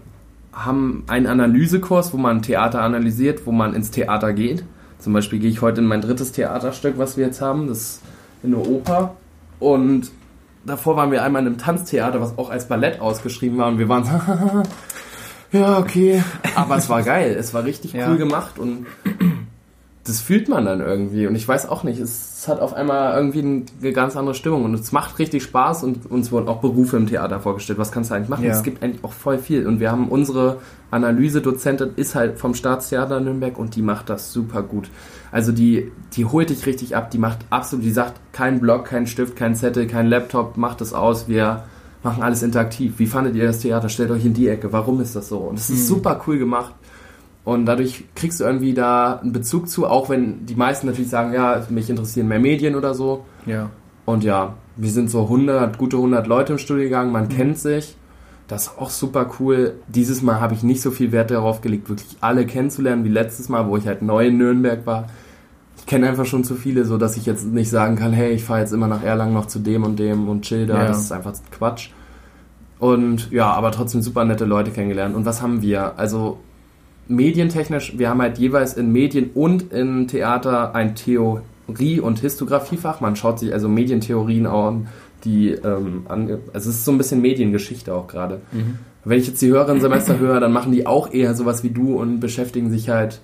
haben einen Analysekurs, wo man Theater analysiert, wo man ins Theater geht. Zum Beispiel gehe ich heute in mein drittes Theaterstück, was wir jetzt haben. Das ist in der Oper. Und davor waren wir einmal in einem Tanztheater, was auch als Ballett ausgeschrieben war. Und wir waren so, ja, okay. Aber es war geil. Es war richtig Ja. cool gemacht und das fühlt man dann irgendwie. Und ich weiß auch nicht, es hat auf einmal irgendwie eine ganz andere Stimmung und es macht richtig Spaß und uns wurden auch Berufe im Theater vorgestellt. Was kannst du eigentlich machen? Ja. Es gibt eigentlich auch voll viel. Und wir haben unsere Analysedozentin ist halt vom Staatstheater Nürnberg und die macht das super gut. Also die, die holt dich richtig ab, die macht absolut, die sagt, kein Block, kein Stift, kein Zettel, kein Laptop, macht es aus, wir machen alles interaktiv. Wie fandet ihr das Theater? Stellt euch in die Ecke. Warum ist das so? Und es ist super cool gemacht. Und dadurch kriegst du irgendwie da einen Bezug zu, auch wenn die meisten natürlich sagen, ja, mich interessieren mehr Medien oder so. Ja. Und ja, wir sind so 100, gute 100 Leute im Studiengang, man kennt sich. Das ist auch super cool. Dieses Mal habe ich nicht so viel Wert darauf gelegt, wirklich alle kennenzulernen, wie letztes Mal, wo ich halt neu in Nürnberg war. Ich kenne einfach schon zu viele, so dass ich jetzt nicht sagen kann, hey, ich fahre jetzt immer nach Erlangen noch zu dem und dem und chill da. Ja. Das ist einfach Quatsch. Und ja, aber trotzdem super nette Leute kennengelernt. Und was haben wir? Also medientechnisch, wir haben halt jeweils in Medien und in Theater ein Theorie- und Histografiefach. Man schaut sich also Medientheorien an, die ähm, also es ist so ein bisschen Mediengeschichte auch gerade. Wenn ich jetzt die höheren Semester höre, dann machen die auch eher sowas wie du und beschäftigen sich halt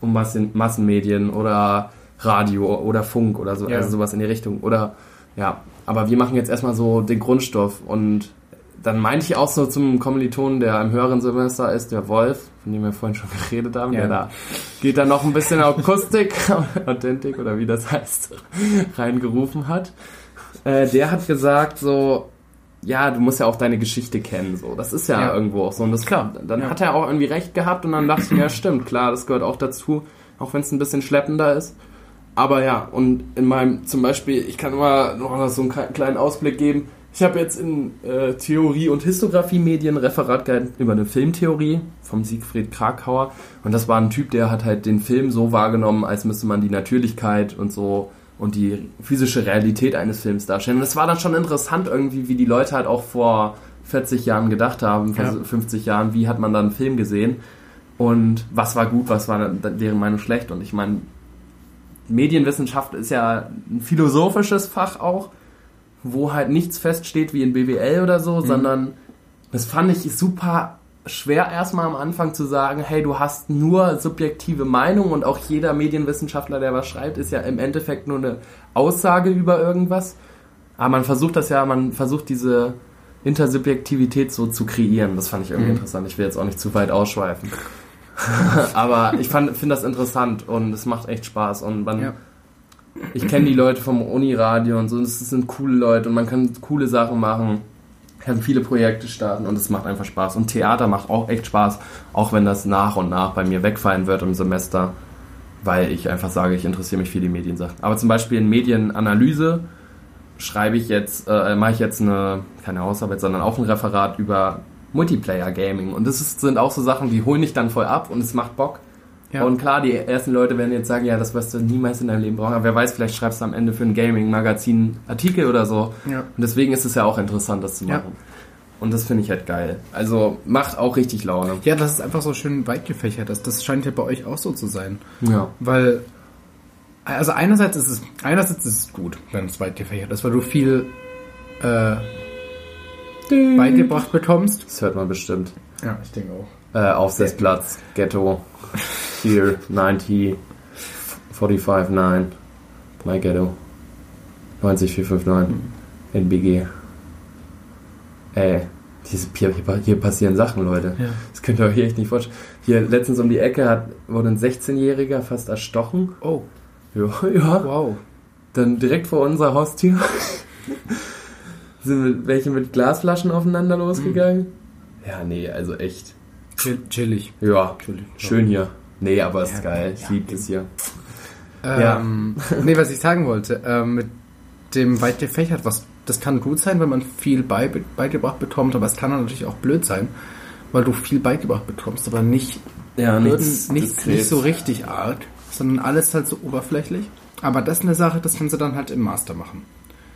um Massen, Massenmedien oder Radio oder Funk oder so, Ja. also sowas in die Richtung. Oder ja, aber wir machen jetzt erstmal so den Grundstoff und dann meinte ich auch so zum Kommiliton, der im höheren Semester ist, der Wolf, von dem wir vorhin schon geredet haben, Ja. der da geht dann noch ein bisschen Akustik, Authentik oder wie das heißt, reingerufen hat. Äh, der hat gesagt so, ja, du musst ja auch deine Geschichte kennen, so. Das ist ja, Ja. irgendwo auch so. Und das, Klar. Dann Ja. hat er auch irgendwie recht gehabt und dann dachte ich mir, ja, stimmt, klar, das gehört auch dazu, auch wenn es ein bisschen schleppender ist. Aber ja, und in meinem, zum Beispiel, ich kann mal noch so einen kle- kleinen Ausblick geben. Ich habe jetzt in äh, Theorie- und Histographie-Medien Referat gehalten über eine Filmtheorie vom Siegfried Krakauer. Und das war ein Typ, der hat halt den Film so wahrgenommen, als müsste man die Natürlichkeit und so und die physische Realität eines Films darstellen. Und es war dann schon interessant irgendwie, wie die Leute halt auch vor 40 Jahren gedacht haben, vor Ja. 50 Jahren, wie hat man dann einen Film gesehen und was war gut, was war deren Meinung schlecht. Und ich meine, Medienwissenschaft ist ja ein philosophisches Fach auch, wo halt nichts feststeht wie in BWL oder so, sondern das fand ich super schwer erstmal am Anfang zu sagen, hey, du hast nur subjektive Meinung und auch jeder Medienwissenschaftler, der was schreibt, ist ja im Endeffekt nur eine Aussage über irgendwas. Aber man versucht das ja, man versucht diese Intersubjektivität so zu kreieren. Das fand ich irgendwie Mhm. interessant. Ich will jetzt auch nicht zu weit ausschweifen. Aber ich finde das interessant und es macht echt Spaß und man, Ja. Ich kenne die Leute vom Uniradio und so, und es sind coole Leute und man kann coole Sachen machen, kann viele Projekte starten und es macht einfach Spaß. Und Theater macht auch echt Spaß, auch wenn das nach und nach bei mir wegfallen wird im Semester, weil ich einfach sage, ich interessiere mich für die Mediensachen. Aber zum Beispiel in Medienanalyse schreibe ich jetzt, äh, mache ich jetzt eine, keine Hausarbeit, sondern auch ein Referat über Multiplayer Gaming. Und das ist, sind auch so Sachen, die holen dich dann voll ab und es macht Bock. Ja. Und klar, die ersten Leute werden jetzt sagen, ja, das wirst du niemals in deinem Leben brauchen. Aber wer weiß, vielleicht schreibst du am Ende für ein Gaming-Magazin Artikel oder so. Ja. Und deswegen ist es ja auch interessant, das zu Ja. machen. Und das finde ich halt geil. Also macht auch richtig Laune. Ja, das ist einfach so schön weit gefächert. Das, das scheint ja bei euch auch so zu sein. Ja. Weil, also einerseits ist es, einerseits ist es gut, wenn es weit gefächert ist, weil du viel äh, beigebracht bekommst. Das hört man bestimmt. Ja, ich denke auch. Äh, Aufsetzplatz, Ghetto, here, 90, 45, 9, my Ghetto, 90459, NBG. Ey, diese, hier, hier, passieren Sachen, Leute. Ja. Das könnt ihr euch echt nicht vorstellen. Hier letztens um die Ecke hat, wurde ein 16-Jähriger fast erstochen. Oh, Ja, ja. wow. Dann direkt vor unserer Haustür sind welche mit Glasflaschen aufeinander losgegangen. Ja, nee, also echt. Chill, chillig. Ja, Chillig. schön hier. Nee, aber es ist Ja, geil. Ich ja, liebe es hier. Ja. Ähm, nee, was ich sagen wollte, ähm, mit dem weit gefächert, was, das kann gut sein, wenn man viel bei, beigebracht bekommt, aber es kann natürlich auch blöd sein, weil du viel beigebracht bekommst, aber nicht, Ja, Hürden, nicht, nicht so richtig arg, sondern alles halt so oberflächlich. Aber das ist eine Sache, das kannst du dann halt im Master machen.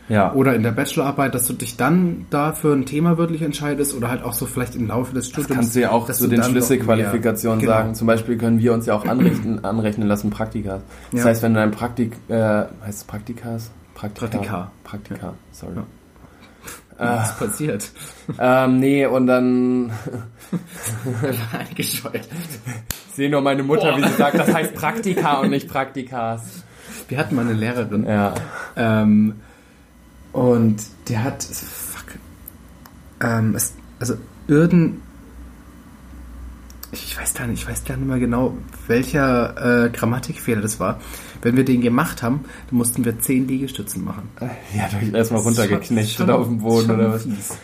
Ja. Oder in der Bachelorarbeit, dass du dich dann da für ein Thema wirklich entscheidest oder halt auch so vielleicht im Laufe des Das Studiums. kannst du ja auch zu den Schlüsselqualifikationen genau. sagen. Zum Beispiel können wir uns ja auch anrichten, anrechnen lassen Praktika. Das Ja. heißt, wenn du ein Praktik, äh, heißt es Praktikas? Praktika. Praktika. Praktika, sorry. Ja. Äh, Was ist passiert? ähm, nee, und dann Eingescheuert. ich sehe nur meine Mutter, wie sie sagt, das heißt Praktika und nicht Praktikas. Wir hatten mal eine Lehrerin, Ja. ähm, und der hat, fuck, ähm, es, also irgendein, ich weiß gar nicht, ich weiß gar nicht mehr genau, welcher äh, Grammatikfehler das war. Wenn wir den gemacht haben, dann mussten wir zehn Liegestützen machen. Ja, hast erstmal runtergeknechtet auf dem Boden oder was? fies.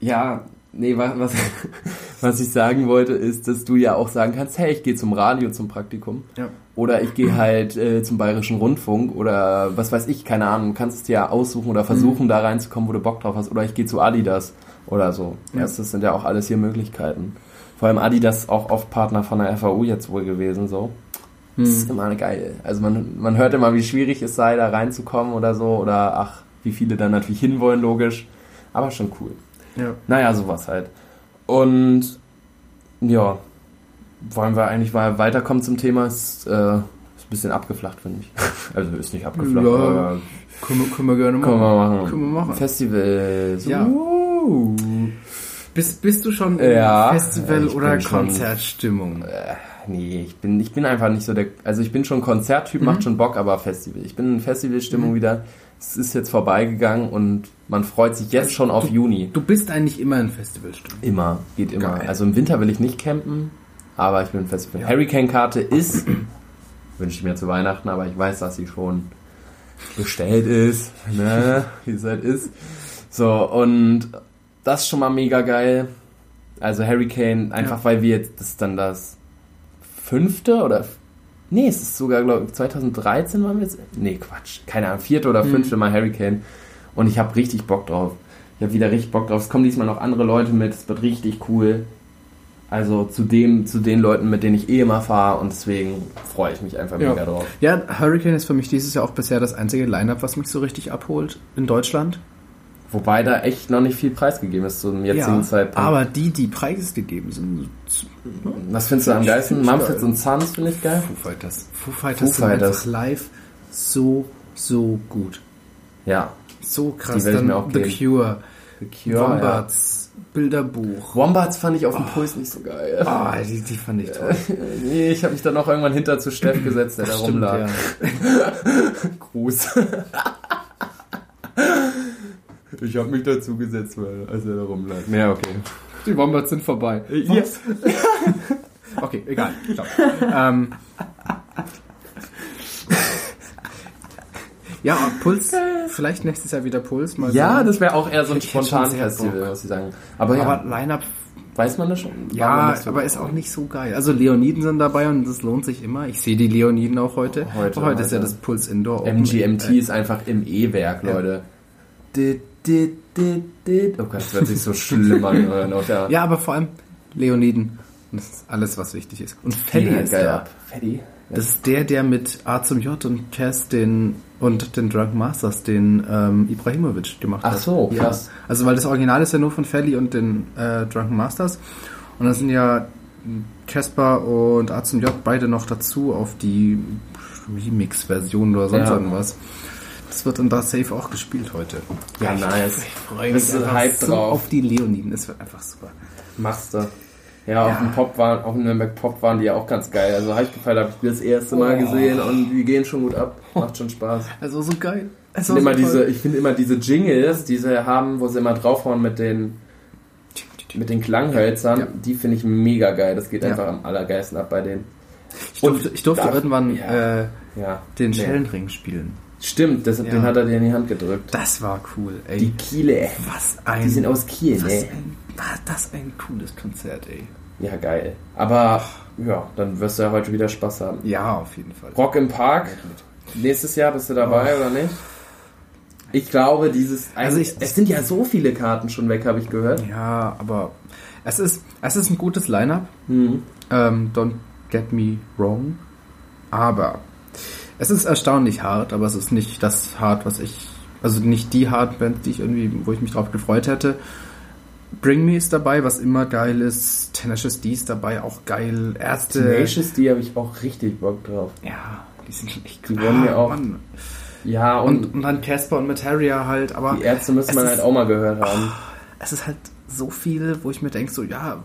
Ja, nee, was, was, was ich sagen wollte, ist, dass du ja auch sagen kannst, hey, ich gehe zum Radio zum Praktikum. Ja. Oder ich gehe halt äh, zum Bayerischen Rundfunk oder was weiß ich, keine Ahnung. Du kannst es dir ja aussuchen oder versuchen, da reinzukommen, wo du Bock drauf hast. Oder ich gehe zu Adidas oder so. Ja. Das, das sind ja auch alles hier Möglichkeiten. Vor allem Adidas auch oft Partner von der FAU jetzt wohl gewesen, so. Das ist immer geil. Also man, man hört immer, wie schwierig es sei, da reinzukommen oder so. Oder ach, wie viele dann natürlich hinwollen, logisch. Aber schon cool. Ja. Naja, sowas halt. Und ja, wollen wir eigentlich mal weiterkommen zum Thema? Ist, äh, ist ein bisschen abgeflacht, finde ich. Also ist nicht abgeflacht, Ja. aber Können, wir- können wir gerne machen. können wir machen. Können wir machen. Festivals. Ja. Uh. Bist, bist du schon in Ja, Festival- oder schon- Konzertstimmung? Äh, nee, ich bin, ich bin einfach nicht so der. Also ich bin schon Konzerttyp, Mhm. macht schon Bock, aber Festival. Ich bin in Festivalstimmung wieder. Es ist jetzt vorbeigegangen und man freut sich jetzt schon auf Juni. Du bist eigentlich immer in Festivalstimmung. Immer, geht immer. Geil. Also im Winter will ich nicht campen, aber ich bin Festival. Hurricane-Karte ist, wünsche ich mir zu Weihnachten, aber ich weiß, dass sie schon bestellt ist, ne, wie es halt ist. So, und das ist schon mal mega geil. Also Hurricane, einfach Ja. weil wir jetzt, das ist dann das fünfte oder, nee, es ist sogar, glaube ich, 2013 waren wir jetzt, nee, Quatsch, keine Ahnung, vierte oder fünfte Mal Hurricane und ich habe richtig Bock drauf. Ich habe wieder richtig Bock drauf. Es kommen diesmal noch andere Leute mit, es wird richtig cool. Also zu dem, zu den Leuten, mit denen ich eh immer fahre und deswegen freue ich mich einfach Ja. mega drauf. Ja, Hurricane ist für mich dieses Jahr auch bisher das einzige Line-Up, was mich so richtig abholt in Deutschland. Wobei da echt noch nicht viel preisgegeben ist zum jetzigen Zeitpunkt. aber die, die preisgegeben sind, Was findest du am geilsten? Mumford und Sons finde ich geil. Foo Fighters. Foo Fighters Foo sind Fighters. einfach live so, so gut. Ja. So krass. Die Dann mir auch The geben. Cure, The Cure, Wombats, Bilderbuch. Ja. Wombats fand ich auf dem Puls nicht so geil. Ah, die, die fand ich toll. Nee, ich habe mich dann auch irgendwann hinter zu Steff gesetzt, der da Stimmt, rumlag. ja. Gruß. ich habe mich dazu gesetzt, weil, als er da rumlag. Ja, okay. Die Wombats sind vorbei. Ja. Okay, egal. Ciao. ähm, ja, Puls, vielleicht nächstes Jahr wieder Puls. Mal Ja, sehen. das wäre auch eher so ein spontanes Festival, muss ich sagen. Aber, ja, Aber Line-Up, weiß man das schon? Ja, nicht so- aber ist auch nicht so geil. Also Leoniden sind dabei und das lohnt sich immer. Ich sehe die Leoniden auch heute. Heute, heute, ist ja heute. das Puls Indoor. Open. MGMT Äh, ist einfach im E-Werk, Ja. Leute. Dit, dit, dit, dit. Oh Gott, das wird sich so schlimm anhören. Der Ja, aber vor allem Leoniden. Das ist alles, was wichtig ist. Und Freddy ja, ist geil da. Freddy? Das ist der, der mit A zum J und Cass den und den Drunk Masters den ähm, Ibrahimovic gemacht Ach hat. so, ja. krass. Also weil das Original ist ja nur von Felly und den äh, Drunken Masters und dann sind ja Casper und A zum J beide noch dazu auf die Remix-Version oder sonst Ja. irgendwas. Das wird dann da safe auch gespielt heute. Ja, ich, nice. Ich freue mich so drauf? auf die Leoniden. Es wird einfach super. Machst du. Ja, auf Ja. dem Pop waren, auf dem Nürnberg Pop waren die ja auch ganz geil. Also ich gefallen, habe ich das erste Mal Oh. gesehen und die gehen schon gut ab. Macht schon Spaß. Also so geil. Ich finde immer diese, ich finde immer diese Jingles, die sie haben, wo sie immer draufhauen mit den mit den Klanghölzern, Ja. die finde ich mega geil. Das geht Ja. einfach am allergeilsten ab bei denen. Ich durfte, ich durfte darf- irgendwann ja. äh, Ja. den. Schellenring spielen. Stimmt, das, Ja. den hat er dir in die Hand gedrückt. Das war cool, ey. Die Kiele. was ein, Die sind aus Kiel, was ne? ein, was das ein cooles Konzert, ey. Ja, geil. Aber ja, dann wirst du ja heute wieder Spaß haben. Ja, auf jeden Fall. Rock im Park. Nächstes Jahr bist du dabei oder nicht? Ich glaube, dieses. Also ich- es sind ja so viele Karten schon weg, habe ich gehört. Ja, aber es ist, es ist ein gutes Line-Up. Hm. Ähm, don't get me wrong. Aber es ist erstaunlich hart, aber es ist nicht das hart, was ich, also nicht die Hardband, die ich irgendwie, wo ich mich drauf gefreut hätte. Bring Me ist dabei, was immer geil ist. Tenacious D ist dabei, auch geil. Erste. Tenacious D habe ich auch richtig Bock drauf. Ja, die sind schon echt Die wollen mir auch- Mann. Ja, und, Und, und dann Casper und Materia halt, aber die Ärzte müssen man ist- halt auch mal gehört haben. es ist halt so viel, wo ich mir denke, so, ja,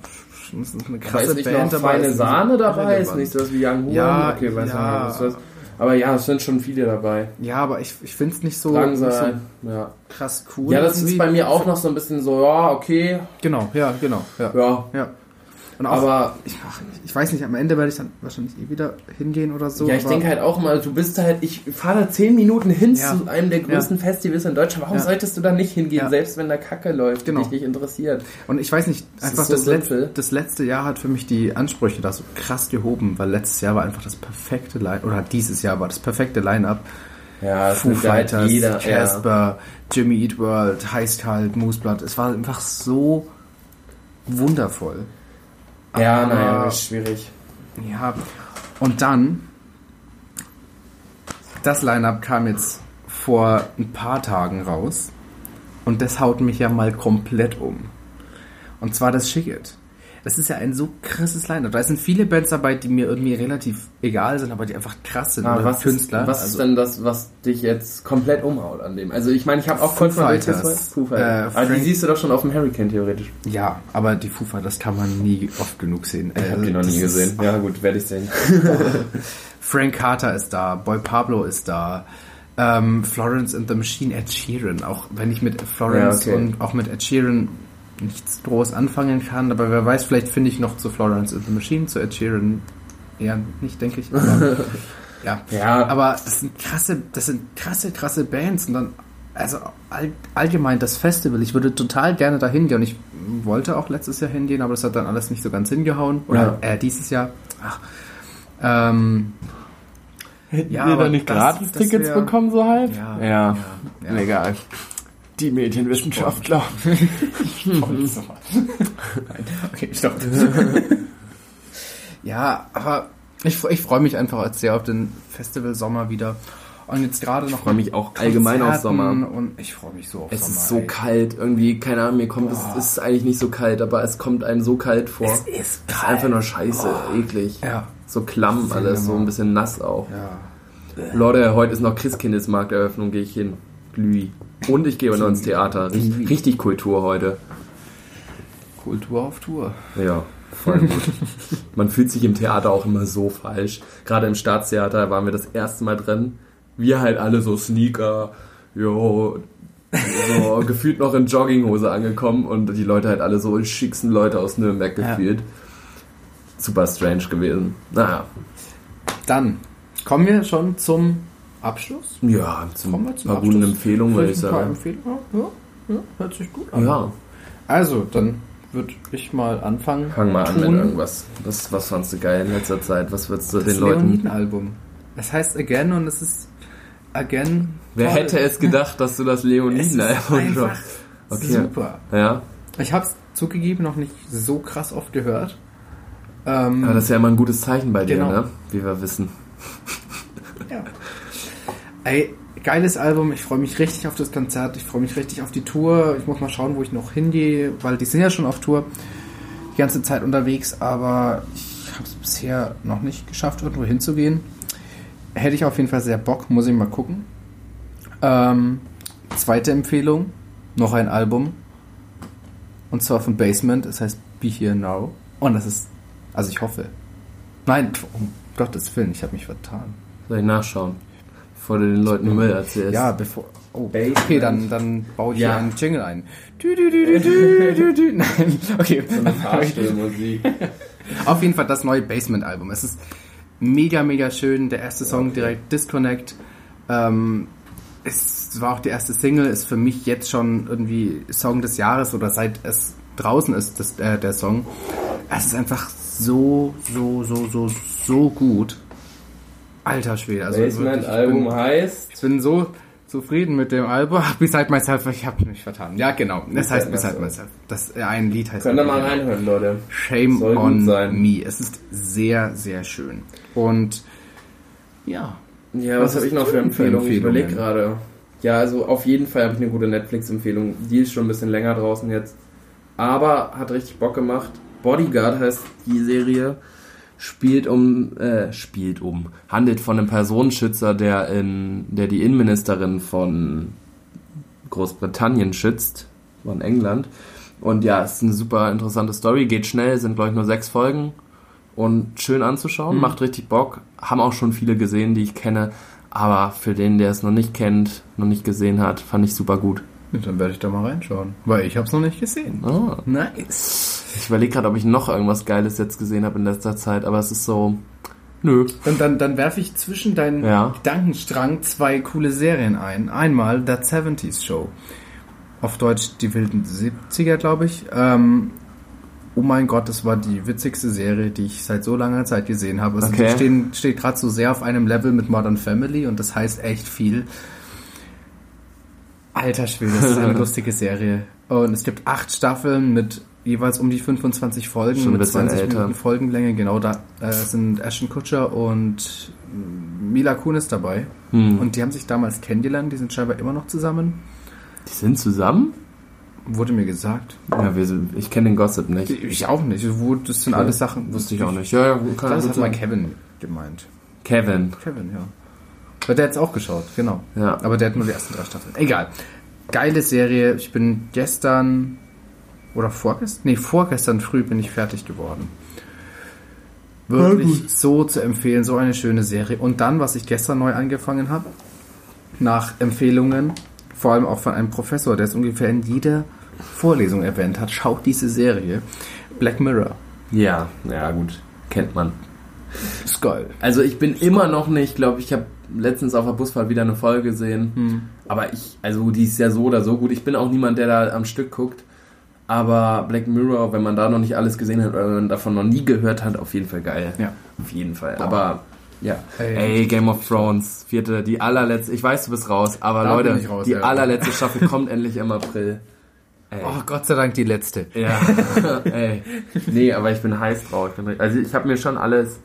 das ist eine Aber krasse ist nicht Band noch dabei. feine Sahne dabei? Ist nicht sowas wie Young Horn? Ja, okay, weiß ja. nicht, was Aber ja, es sind schon viele dabei. Ja, aber ich, ich finde es nicht so, Langsam. nicht so ja. krass cool. ja, das ist Wie- bei mir auch noch so ein bisschen so, ja, okay, Genau, ja, genau. Ja. ja. ja. Und auch, Aber ich, ich weiß nicht, am Ende werde ich dann wahrscheinlich eh wieder hingehen oder so. ja, ich denke halt auch mal, du bist halt, ich fahre da zehn Minuten hin Ja. zu einem der größten Festivals in Deutschland. Warum Ja. solltest du da nicht hingehen, Ja. selbst wenn da Kacke läuft, Genau. dich nicht interessiert? Und ich weiß nicht, Das einfach so das, letzte, das letzte Jahr hat für mich die Ansprüche da so krass gehoben, weil letztes Jahr war einfach das perfekte Line, oder dieses Jahr war das perfekte Line-Up. Ja, Foo halt Fighters. Ja. Casper, Jimmy Eat World, Heißkalt, Mooseblood. Es war einfach so wundervoll. Ja, naja, ist schwierig. Ja, und dann, das Line-Up kam jetzt vor ein paar Tagen raus und das haut mich ja mal komplett um. Und zwar das Shigget. Das ist ja ein so krasses Line-Up. Da sind viele Bands dabei, die mir irgendwie relativ egal sind, aber die einfach krass sind. Oder was Künstler. Ist, was Also- ist denn das, was dich jetzt komplett umhaut an dem? Also ich meine, ich habe auch kurz mal Fighters. Foo Äh, Fighters. Aber die Frank- siehst du doch schon auf dem Hurricane theoretisch. Ja, aber die Foo Fighters, das kann man nie oft genug sehen. Ich habe die noch nie ist- gesehen. Ja gut, werde ich sehen. Frank Carter ist da, Boy Pablo ist da, ähm, Florence and the Machine, Ed Sheeran. Auch wenn ich mit Florence Ja, okay. und auch mit Ed Sheeran nichts groß anfangen kann, aber wer weiß, vielleicht finde ich noch zu Florence and the Machine, zu Ed Sheeran eher nicht, denke ich. Aber, ja. Ja. aber das sind krasse, das sind krasse, krasse Bands und dann also all, allgemein das Festival, ich würde total gerne da hingehen und ich wollte auch letztes Jahr hingehen, aber das hat dann alles nicht so ganz hingehauen. Oder äh, dieses Jahr. Ach. Ähm, Hätten Ja, wir da nicht das wär- bekommen, so halb? Ja, ja. ja, ja. Egal. Die Medienwissenschaftler. okay, stopp. ja, aber ich, ich freue mich einfach jetzt sehr auf den Festival Sommer wieder. Und jetzt gerade noch. Ich freue mich auch allgemein auf Sommer. Und ich freue mich so auf Es Sommer. ist so ey. kalt, irgendwie, keine Ahnung, mir kommt, es ist eigentlich nicht so kalt, aber es kommt einem so kalt vor. Es ist Es ist kalt. einfach nur scheiße, eklig. Ja. So klamm alles, so normal. ein bisschen nass auch. Ja. Leute, heute ist noch Christkindesmarkteröffnung, gehe ich hin. Glühi. Und ich gehe noch ins Theater. Richtig, richtig Kultur heute. Kultur auf Tour. Ja, voll gut. Man fühlt sich im Theater auch immer so falsch. Gerade im Staatstheater waren wir das erste Mal drin. Wir halt alle so Sneaker, jo, so gefühlt noch in Jogginghose angekommen und die Leute halt alle so schicksten Leute aus Nürnberg Ja. gefühlt. Super strange gewesen. Naja, Dann kommen wir schon zum Abschluss. ja, zum Kommen wir zum paar guten Abschluss. Empfehlungen würde ich Vielleicht ein paar sagen. Empfehlungen? Ja, ja, hört sich gut an. Ja, Also, dann würde ich mal anfangen. fang mal an mit Tun. irgendwas. Was, was fandst du geil in letzter Zeit? Was würdest du Das den Leuten... Leoniden-Album. Es heißt Again und es ist Again. Wer toll. hätte es gedacht, dass du das Leoniden-Album einfach Okay. super. Ja, Ich habe es zugegeben noch nicht so krass oft gehört. Ähm, aber das ist ja immer ein gutes Zeichen bei dir, Genau. ne? Wie wir wissen. ja. Ey, geiles Album. Ich freue mich richtig auf das Konzert. Ich freue mich richtig auf die Tour. Ich muss mal schauen, wo ich noch hingehe, weil die sind ja schon auf Tour die ganze Zeit unterwegs, aber ich habe es bisher noch nicht geschafft, irgendwo hinzugehen. Hätte ich auf jeden Fall sehr Bock, muss ich mal gucken. Ähm, zweite Empfehlung, noch ein Album. Und zwar von Basement, es heißt Be Here Now. Und das ist, also ich hoffe. Nein, um Gottes Willen, ich habe mich vertan. Soll ich nachschauen? Bevor du den Leuten Müll erzählst. Ja, bevor. Oh, Basement. okay, dann, dann baue ich Ja. hier einen Jingle ein. Dü, dü, dü, dü, dü, dü. Nein, okay. Fahrstuhlmusik. Auf jeden Fall das neue Basement-Album. Es ist mega, mega schön. Der erste Song Okay. direkt Disconnect. Ähm, es war auch die erste Single, ist für mich jetzt schon irgendwie Song des Jahres oder seit es draußen ist, das, äh, der Song. Es ist einfach so, so, so, so, so gut. Alter Schwede. Also ich bin- Basement-Album heißt... ich bin so zufrieden mit dem Album. Ach, Beside Myself, ich habe mich vertan. Ja, genau. Das Beside heißt Beside Myself. Myself. Das äh, ein Lied heißt. Könnt ihr mal reinhören, Leute. Shame Soll on me. Es ist sehr, sehr schön. Und ja. Ja, Was was, habe ich noch für für Empfehlungen? Ich Empfehlungen? überlege gerade. Ja, also auf jeden Fall habe ich eine gute Netflix-Empfehlung. Die ist schon ein bisschen länger draußen jetzt. Aber hat richtig Bock gemacht. Bodyguard heißt die Serie. Spielt um, äh, spielt um. Handelt von einem Personenschützer, der in, der die Innenministerin von Großbritannien schützt. Von England. Und ja, es ist eine super interessante Story. Geht schnell, sind glaube ich nur sechs Folgen. Und schön anzuschauen, Mhm. macht richtig Bock. Haben auch schon viele gesehen, die ich kenne. Aber für den, der es noch nicht kennt, noch nicht gesehen hat, fand ich super gut. Dann werde ich da mal reinschauen. Weil ich habe es noch nicht gesehen. Ah. Nice. Ich überlege gerade, ob ich noch irgendwas Geiles jetzt gesehen habe in letzter Zeit, aber es ist so. Nö. Und dann, dann werfe ich zwischen deinen Ja. Gedankenstrang zwei coole Serien ein. Einmal That 70s Show. Auf Deutsch die wilden 70er, glaube ich. Ähm, oh mein Gott, das war die witzigste Serie, die ich seit so langer Zeit gesehen habe. Also Okay. Die stehen, steht gerade so sehr auf einem Level mit Modern Family und das heißt echt viel. Alter Schwede, das ist eine lustige Serie. Und es gibt acht Staffeln mit jeweils um die 25 Folgen, Schon mit bisschen 20 älter. Minuten Folgenlänge. Genau, da äh, sind Ashton Kutcher und Mila Kunis dabei. Hm. Und die haben sich damals kennengelernt, die sind scheinbar immer noch zusammen. Die sind zusammen? Wurde mir gesagt. Ja, wir sind, ich kenne den Gossip nicht. Ich auch nicht. Wo- Das sind alles Sachen. Wusste ich auch nicht. Ja, ja, kann Das hat mal sein. Kevin gemeint. Kevin. Kevin, ja. Aber der hat's auch geschaut, genau. Ja. Aber der hat nur die ersten drei Staffeln. Egal. Geile Serie. Ich bin gestern oder vorgestern? Nee, vorgestern früh bin ich fertig geworden. Wirklich so zu empfehlen, so eine schöne Serie. Und dann, was ich gestern neu angefangen habe, nach Empfehlungen, vor allem auch von einem Professor, der es ungefähr in jeder Vorlesung erwähnt hat, schaut diese Serie. Black Mirror. Ja, ja gut. Kennt man. Ist geil. Also ich bin immer noch nicht, glaube ich, habe letztens auf der Busfahrt wieder eine Folge gesehen. Aber ich, also die ist ja so oder so gut. Ich bin auch niemand, der da am Stück guckt. Aber Black Mirror, wenn man da noch nicht alles gesehen hat oder wenn man davon noch nie gehört hat, auf jeden Fall geil. Ja. Auf jeden Fall. Aber ja. Ey. Ey, Game of Thrones, vierte, die allerletzte, ich weiß, du bist raus, aber Da Leute, raus, die ja. allerletzte Staffel kommt endlich im April. Ey. Oh, Gott sei Dank die letzte. Ja, ey. Nee, aber ich bin heiß drauf. Also ich habe mir schon alles,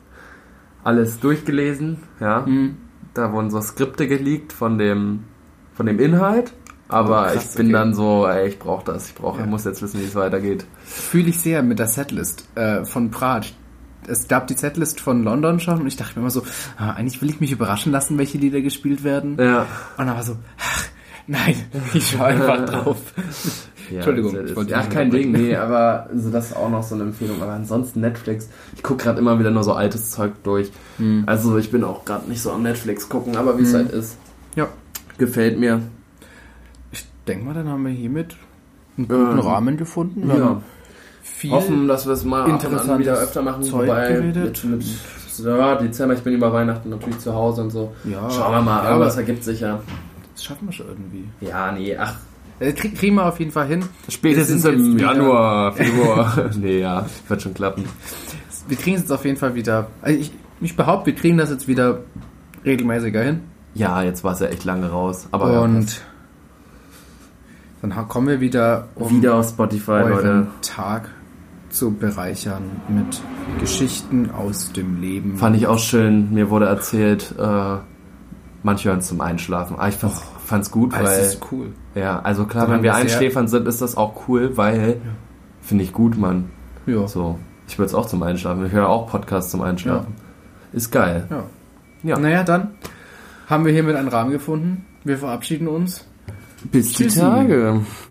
alles durchgelesen, ja. Hm. Da wurden so Skripte geleakt von dem, von dem Inhalt. Aber Oh, krass, ich bin okay. dann so, ey, ich brauche das, ich brauche, Ja. ich muss jetzt wissen, wie es weitergeht. Fühle ich sehr mit der Setlist äh, von Prag. Es gab die Setlist von London schon und ich dachte mir immer so, ah, eigentlich will ich mich überraschen lassen, welche Lieder gespielt werden. Ja. Und dann war so, ach, nein, ich schaue einfach drauf. Ja Entschuldigung, das ich ist, wollte ja, dich kein Ding, nee, aber also das ist auch noch so eine Empfehlung. Aber ansonsten Netflix, ich gucke gerade immer wieder nur so altes Zeug durch. Hm. Also ich bin auch gerade nicht so am Netflix gucken, aber wie es halt ist, Ja, gefällt mir. ich denke mal, dann haben wir hiermit einen guten Ähm, Rahmen gefunden. Ja. Hoffen, dass wir es mal interessantes wieder öfter machen. Zeug wobei geredet. Mit, mit, ja, Dezember, ich bin über Weihnachten natürlich zu Hause und so. Ja, Schauen wir mal, ja, aber es ergibt sich ja. Das schaffen wir schon irgendwie. Ja, nee, ach. Äh, krieg, kriegen wir auf jeden Fall hin. Spätestens im Januar, Februar. nee, ja, wird schon klappen. Wir kriegen es jetzt auf jeden Fall wieder. Also ich, ich behaupte, wir kriegen das jetzt wieder regelmäßiger hin. Ja, jetzt war es ja echt lange raus. Aber ja, Und dann ha- kommen wir wieder, um wieder auf Spotify, euren Leute. Tag zu bereichern mit Geschichten aus dem Leben. Fand ich auch schön. Mir wurde erzählt, äh, manche hören es zum Einschlafen. Aber ich fand's, fand's gut, Ah, das weil. ist cool. Ja, also klar, Sondern wenn wir einschläfern sind, ist das auch cool, weil. Finde ich gut, Mann. Ja. So. Ich würde es auch zum Einschlafen. Ich höre auch Podcasts zum Einschlafen. Ist geil. ja. Ja. Naja, dann haben wir hiermit einen Rahmen gefunden. Wir verabschieden uns. Bis die Tschüssi. Tage.